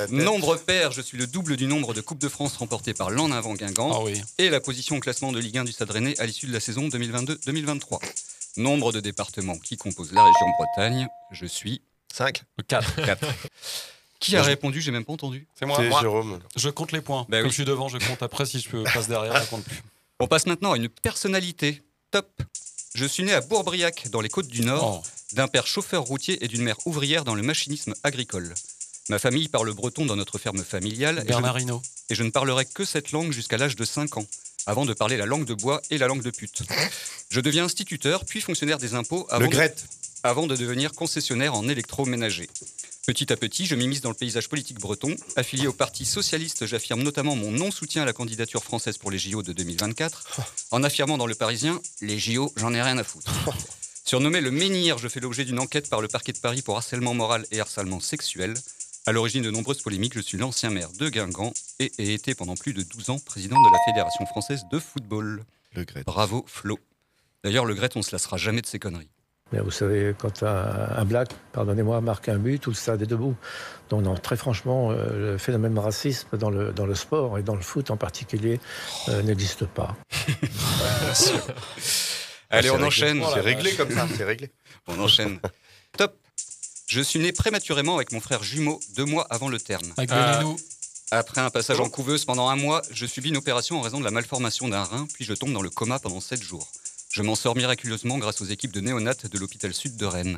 Nombre pair, je suis le double du nombre de Coupes de France remportées par l'en avant Guingamp Ah oui. et la position au classement de Ligue 1 du Stade Rennais à l'issue de la saison 2022-2023. Nombre de départements qui composent la région Bretagne, je suis 5. 4. 4. Qui a répondu J'ai même pas entendu. C'est moi. C'est moi. Jérôme. Je compte les points. Bah Comme oui. je suis devant, je compte après. Si je peux passe derrière, je compte plus. On passe maintenant à une personnalité. Top. Je suis né à Bourbriac, dans les Côtes du Nord, Oh. d'un père chauffeur routier et d'une mère ouvrière dans le machinisme agricole. Ma famille parle breton dans notre ferme familiale et je, et ne parlerai que cette langue jusqu'à l'âge de 5 ans, avant de parler la langue de bois et la langue de pute. Je deviens instituteur, puis fonctionnaire des impôts avant, Le de, Grette. Avant de devenir concessionnaire en électroménager. Petit à petit, je m'immisce dans le paysage politique breton. Affilié au Parti socialiste, j'affirme notamment mon non-soutien à la candidature française pour les JO de 2024, en affirmant dans Le Parisien Les JO, j'en ai rien à foutre. Surnommé le menhir, je fais l'objet d'une enquête par le parquet de Paris pour harcèlement moral et harcèlement sexuel. À l'origine de nombreuses polémiques, je suis l'ancien maire de Guingamp et ai été pendant plus de 12 ans président de la Fédération française de football. Le. Bravo Flo. D'ailleurs, le Gret, on se lassera jamais de ses conneries. Mais vous savez, quand un, un black, pardonnez-moi, marque un but, tout le stade est debout. Donc non, très franchement, euh, le phénomène racisme dans le, dans le sport et dans le foot en particulier euh, n'existe pas. Allez, c'est on réglé. enchaîne. C'est réglé comme ça, c'est réglé. On enchaîne. Top. Je suis né prématurément avec mon frère jumeau deux mois avant le terme. Avec Ah. Benelou. Après un passage en couveuse pendant un mois, je subis une opération en raison de la malformation d'un rein, puis je tombe dans le coma pendant sept jours. Je m'en sors miraculeusement grâce aux équipes de néonates de l'hôpital sud de Rennes.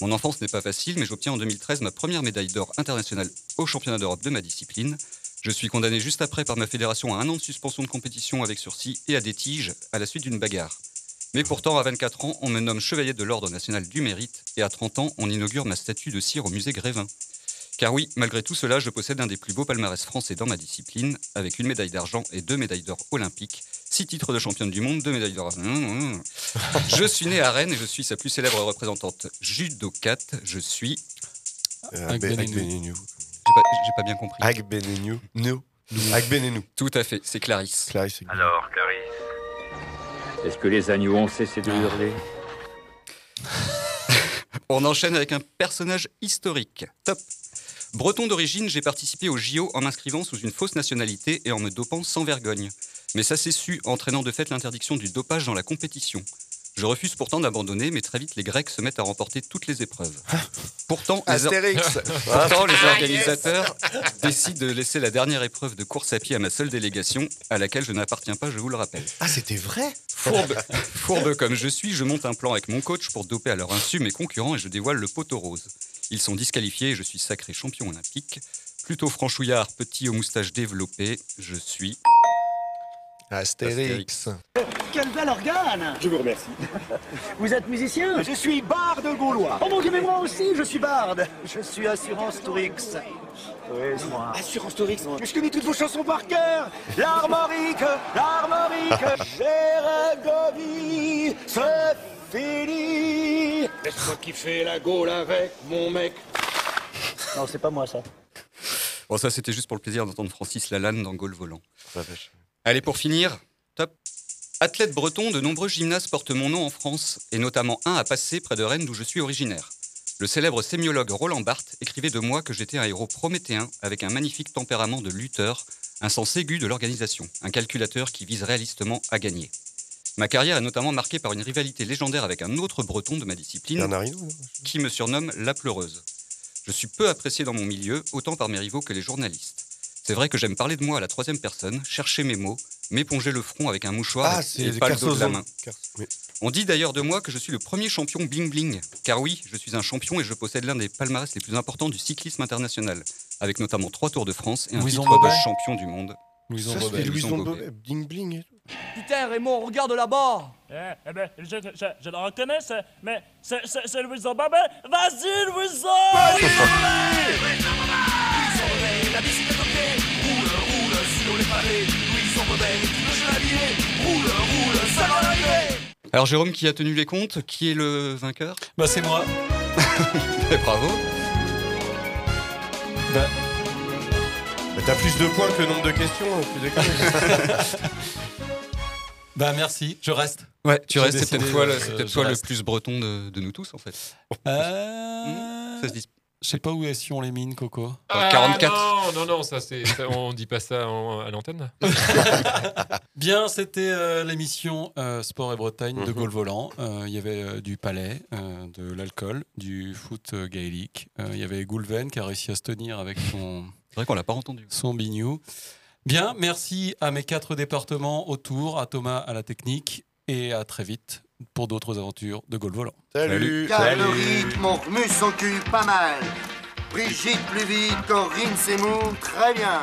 Mon enfance n'est pas facile, mais j'obtiens en 2013 ma première médaille d'or internationale au championnat d'Europe de ma discipline. Je suis condamné juste après par ma fédération à un an de suspension de compétition avec sursis et à des tiges à la suite d'une bagarre. Mais pourtant, à 24 ans, on me nomme chevalier de l'Ordre national du mérite et à 30 ans, on inaugure ma statue de cire au musée Grévin. Car oui, malgré tout cela, je possède un des plus beaux palmarès français dans ma discipline, avec une médaille d'argent et deux médailles d'or olympiques, six titres de championne du monde, deux médailles d'or. Mmh, mmh. Je suis né à Rennes et je suis sa plus célèbre représentante judocate. Je suis. Euh. Agbenenou. J'ai pas, bien compris. Agbenenou. Nous. Agbenenou. Tout à fait, c'est Clarisse. Clarisse. Alors, Clarisse, est-ce que les agneaux ont cessé de hurler? On enchaîne avec un personnage historique. Top. Breton d'origine, j'ai participé au JO en m'inscrivant sous une fausse nationalité et en me dopant sans vergogne. Mais ça s'est su, entraînant de fait l'interdiction du dopage dans la compétition. Je refuse pourtant d'abandonner, mais très vite les Grecs se mettent à remporter toutes les épreuves. Pourtant, les, or-. Pourtant, les Ah, organisateurs décident de laisser la dernière épreuve de course à pied à ma seule délégation, à laquelle je n'appartiens pas, je vous le rappelle. Ah, c'était vrai? Fourbe, fourbe comme je suis, je monte un plan avec mon coach pour doper à leur insu mes concurrents et je dévoile le poteau rose. Ils sont disqualifiés et je suis sacré champion olympique. Plutôt franchouillard, petit aux moustaches développées, je suis. Astérix. Quel bel organe Je vous remercie. Vous êtes musicien? Je suis barde gaulois. Oh mon dieu, mais moi aussi, je suis barde Je suis Assurance Tourix. Oui, c'est moi. Assurance Tourix. Mais je connais toutes vos chansons par cœur. L'armorique, l'armorique. Géragovie, c'est fini. Laisse-moi kiffer la Gaule avec mon mec. Non, c'est pas moi ça. Bon, ça, c'était juste pour le plaisir d'entendre Francis Lalanne dans Gaulle Volant. Allez, pour finir, top. Athlète breton, de nombreux gymnases portent mon nom en France, et notamment un à Passé, près de Rennes, d'où je suis originaire. Le célèbre sémiologue Roland Barthes écrivait de moi que j'étais un héros prométhéen avec un magnifique tempérament de lutteur, un sens aigu de l'organisation, un calculateur qui vise réalistement à gagner. Ma carrière est notamment marquée par une rivalité légendaire avec un autre breton de ma discipline, Hinault, qui me surnomme la pleureuse. Je suis peu apprécié dans mon milieu, autant par mes rivaux que les journalistes. C'est vrai que j'aime parler de moi à la troisième personne, chercher mes mots, m'éponger le front avec un mouchoir Ah, et- pas le dos de la main. Oui. On dit d'ailleurs de moi que je suis le premier champion bling bling. Car oui, je suis un champion et je possède l'un des palmarès les plus importants du cyclisme international, avec notamment trois Tours de France et un Louison titre de champion du monde. Louison Ça, Bobet. Louison bling bling. Putain, Raymond, regarde là-bas Eh, eh ben, je, je, je le reconnais, mais c'est Louison Bobet. Vas-y, Louison Alors Jérôme qui a tenu les comptes, qui est le vainqueur? Bah c'est moi. Et bravo. Bah, Mais T'as plus de points que le nombre de questions, hein, plus de bah merci, je reste. Ouais, tu restes, c'est peut-être toi, le- euh, toi le plus breton de, de nous tous en fait. Euh... Ça se dit. Je sais pas où est on les mines, Coco? Ah, 44. Non, non, non, ça, c'est, ça, on dit pas ça en- à l'antenne. Bien, c'était euh, l'émission euh, Sport et Bretagne de Mhm. Gaulle Volant. Euh, Il y avait euh, du palais, euh, de l'alcool, du foot euh, gaélique. Euh, Il y avait Goulven qui a réussi à se tenir avec son, C'est vrai qu'on l'a pas entendu. son bignou. Bien, merci à mes quatre départements autour, à Thomas à la technique et à très vite pour d'autres aventures de Gaulle Volant. Salut. Car le rythme, on remue son cul pas mal. Brigitte plus vite, Corinne Seymour, très bien.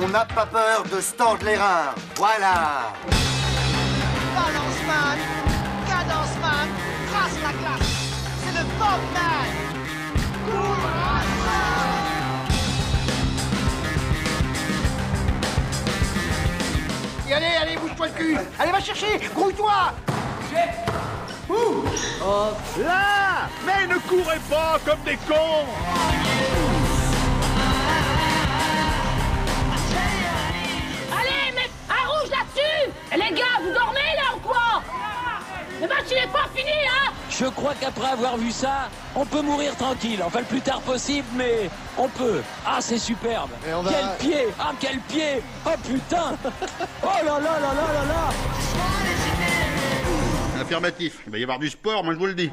On n'a pas peur de se tordre les reins, voilà. Balance man, cadence man, trace la classe. C'est le Bob man. Et allez, allez, bouge-toi le cul. Allez, va chercher, grouille-toi. Ouh. Hop là Mais ne courez pas comme des cons Allez, mais un rouge là-dessus Les gars, vous dormez là ou quoi? Le match il est pas fini, hein Je crois qu'après avoir vu ça, on peut mourir tranquille. Enfin, le plus tard possible, mais on peut. Ah, c'est superbe. on va- Quel pied Ah, quel pied Oh putain Oh là là là là là là Affirmatif. Il va y avoir du sport, moi je vous le dis.